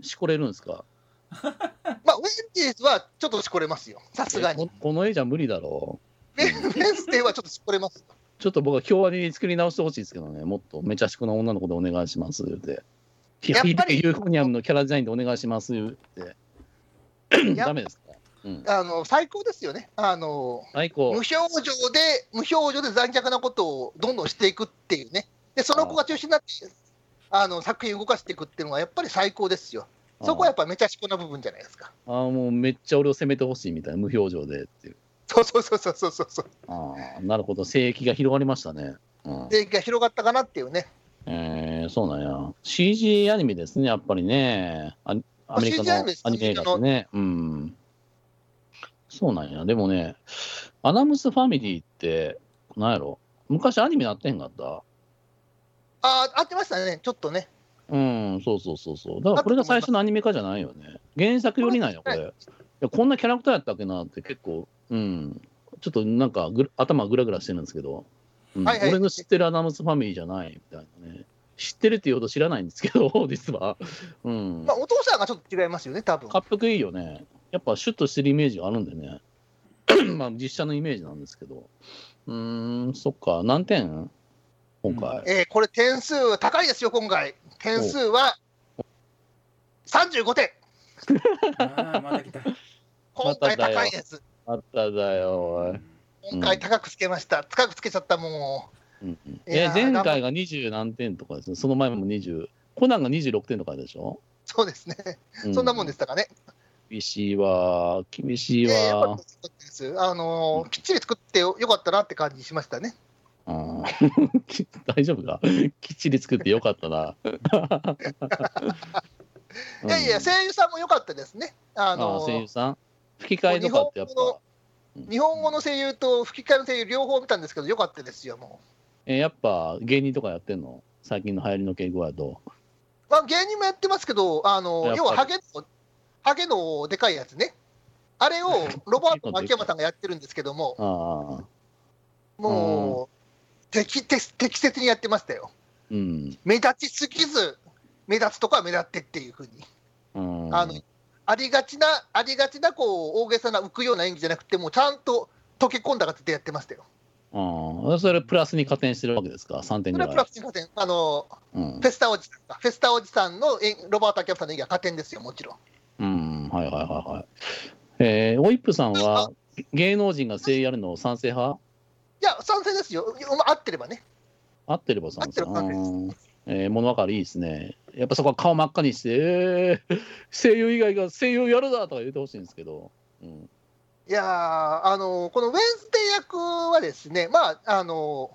い。しこれるんですか？まあ、ウェンジーズはちょっとしこれますよ、さすがに。えここの絵じゃ無理だろウェンウェンスデーはちょっとしこれます。う。ちょっと僕は京アニに作り直してほしいですけどね。もっとめちゃしくな女の子でお願いしますって。やっぱりユーフォニアムのキャラデザインでお願いしますって。やダメですか？うん。あの最高ですよね。あの最高無。表情で、無表情で残虐なことをどんどんしていくっていうね。で、その子が中心になって、あの作品を動かしていくっていうのはやっぱり最高ですよ。そこはやっぱめちゃしこな部分じゃないですか。ああ、もうめっちゃ俺を責めてほしいみたいな、無表情でっていう。そうそうそうそうそうそう。ああ、なるほど。聖域が広がりましたね。うん、で、が広がったかなっていうね。えー、そうなんや。CG アニメですね、やっぱりね。あアメリカのアニメ映画ってね。うん。そうなんや。でもね、アダムスファミリーって、なんやろ昔アニメなってへんかった？ああ、合ってましたね、ちょっとね。うん、そうそうそうそう。だからこれが最初のアニメ化じゃないよね。原作よりなんよ、これ。いや、こんなキャラクターやったっけなって結構、うん。ちょっとなんかぐる頭グラグラしてるんですけど、うんはいはい俺の知ってるアダムスファミリーじゃないみたいなね。知ってるっていうほど知らないんですけど、実は。うん。まあ、お父さんがちょっと違いますよね、多分かっこいいよね。やっぱシュッとしてるイメージがあるんでね。まあ実写のイメージなんですけど。うーん、そっか。何点？今回。えーこれ、点数高いですよ、今回。点数は35点。ああ、また来た。今回高いです。あっただよ。今回高くつけました。高くつけちゃった、もうんうん、いやえ前回が20何点とかですね。その前も20。コナンが26点とかでしょ、う。そうですね。うそんなもんでしたかね。厳しいわ。厳しいわっ。たですあのーきっちり作ってよよかったなって感じしましたね。うん 大丈夫か？きっちり作ってよかったな。いやいや、声優さんも良かったですね。ああのー声優さん？吹き替えとかってやっ日本語ぱ、日本語の声優と吹き替えの声優両方見たんですけど、良かったですよ、もえやっぱ芸人とかやってんの？最近の流行りの敬語やと。う？まあ、芸人もやってますけど、あの要はハゲの、ハゲのでかいやつね。あれを ロバート秋山さんがやってるんですけども、もう、適適適切にやってましたよ。うん。目立ちすぎず、目立つとこは目立ってっていうふうに。うん、あのありがちな、ありがちなこう大げさな浮くような演技じゃなくて、もうちゃんと溶け込んだ形でやってましたよ。うん、それプラスに加点してるわけですか、3点ぐらいそれはプラ。スに加点、あのうんフェスタおじさんか、フェスタおじさんのえロバート・アキャプさんの演技は加点ですよ、もちろん。うん、はいはいはいはい。えー、オイップさんは芸能人が声優やるの賛成派？いや、賛成ですよ、合ってればね。合ってれば賛成。合ってれば賛成ですうんえー、物分かりいいですね。やっぱそこは顔真っ赤にして、えー、声優以外が声優やるだとか言ってほしいんですけど。うんいやーあのこのウェンズデー役はですね、まあ、あの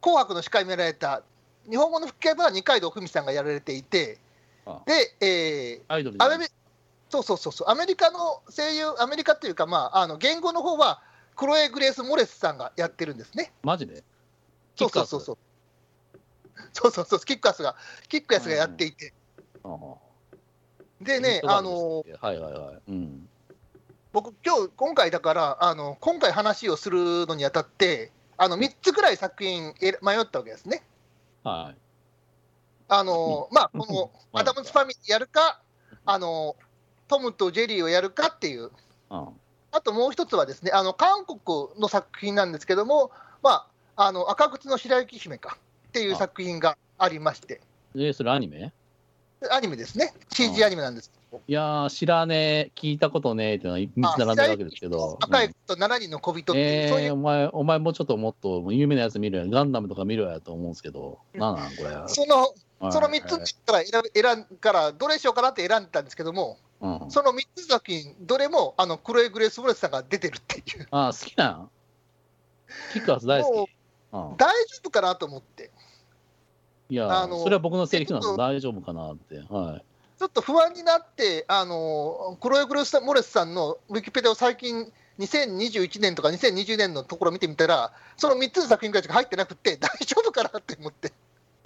紅白の司会をやられた、日本語の吹き替えは二階堂ふみさんがやられていて、あで、えアイドルメリそうそうそうそう、アメリカの声優、アメリカっていうか、まあ、あの言語の方は、クロエ・グレース・モレスさんがやってるんですね。マジで？そうそうそうそう。そうそうそう、キックアスが、キックアスがやっていて。でね、あのはいはいはい。うん。僕、今日今回だからあの、今回話をするのにあたって、あの3つぐらい作品え迷ったわけですね。はい。あのまあ、このうんアダムスファミリーやるか、あのトムとジェリーをやるかっていう、ああともう一つはですね、あの韓国の作品なんですけども、まあ、あの赤靴の白雪姫かっていう作品がありまして、え、それアニメ？アニメですね、CG アニメなんです。いやー、知らねえ、聞いたことねえっていうのは3つ並んでるわけですけど。赤いと7人の小人っていう、そういう。えー、お前、お前もうちょっともっと有名なやつ見るやガンダムとか見ろやと思うんですけど、なんなんこれ？そのはい。その3つから選べ選んから、どれしようかなって選んでたんですけども、うん、その3つ作品、どれもあのクロエ・グレース・ブレスさんが出てるっていう、あ好きなん？キックアス大好き。うん、大丈夫かなと思って、いやあのそれは僕のセリフなんでちょっと大丈夫かなって。はい。ちょっと不安になって、あのクロエ・グレース・モレスさんのウィキペディアを最近、2021年とか2020年のところを見てみたら、その3つの作品ぐらいしか入ってなくて、大丈夫かなって思って、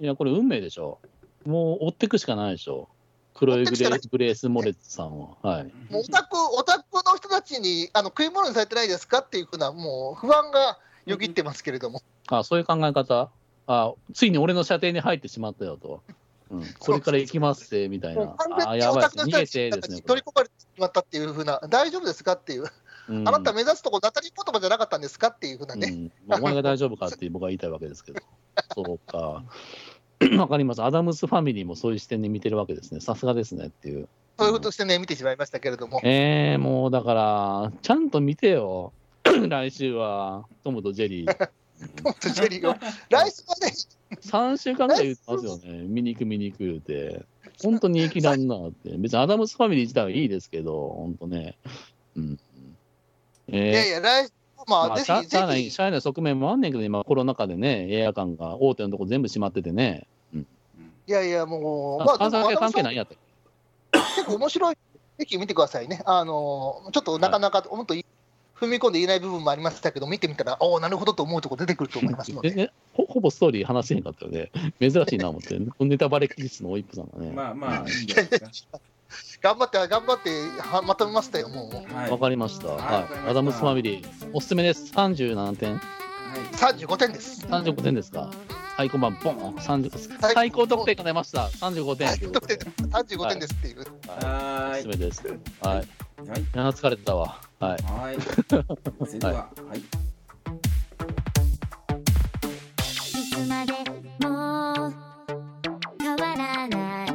いや、これ運命でしょ。もう追ってくしかないでしょ。クロエグレーグレース・モレッツさんは。はい。もうオタクオタクの人たちにあの食い物にされてないですかっていうふうな、もう不安がよぎってますけれども。あそういう考え方？あついに俺の射程に入ってしまったよと。うん、これから行きますって、みたいな。あやばい。逃げてですね。取り込まれてしまったっていうふうな、大丈夫ですかっていう、うんあなた目指すとこ、ナタリー言葉じゃなかったんですかっていうふうなね、うんまあお前が大丈夫かって僕は言いたいわけですけど。そうか。わかります。アダムスファミリーもそういう視点で見てるわけですね。さすがですねっていう。そういうことしてね、見てしまいましたけれども、えー、もうだから、ちゃんと見てよ。来週は、トムとジェリー。トムとジェリーを、来週はね、3週間ぐらい言ってますよね。見に行く見に行く言うて。本当に行きだんなって。別にアダムスファミリー自体はいいですけど、本当ね。うん。いやいえや、来週、ー、まあ、しゃあない、しゃあない側面もあんねんけど、今コロナ禍でね、映画館が大手のとこ全部閉まっててね。いやいや、もう、あまあ、関西系関係ないいんやった結構面白い、ぜひ見てくださいね。あのちょっとなかなか、もっとい踏み込んで言えない部分もありましたけど、見てみたら、おお、なるほどと思うところ出てくると思いますので。でね、ほほぼストーリー話せへんかったよね。珍しいな思って、ネタバレ技術のオイップさんがね。まあまあ、いいんじゃないですか。頑張って、頑張ってはまとめましたよ、もう。はいわかりました。はいはい。アダムスファミリー、おすすめです。37点はい35点です。?35 点ですかはい、こんばん、ボン30はい最高得点が出ました。35点。得点35点ですっていう。はい、おはすすめです。はい。い。はい。いや、疲れてたわ。はい。はい。それでは、はい。いつまでも変わらない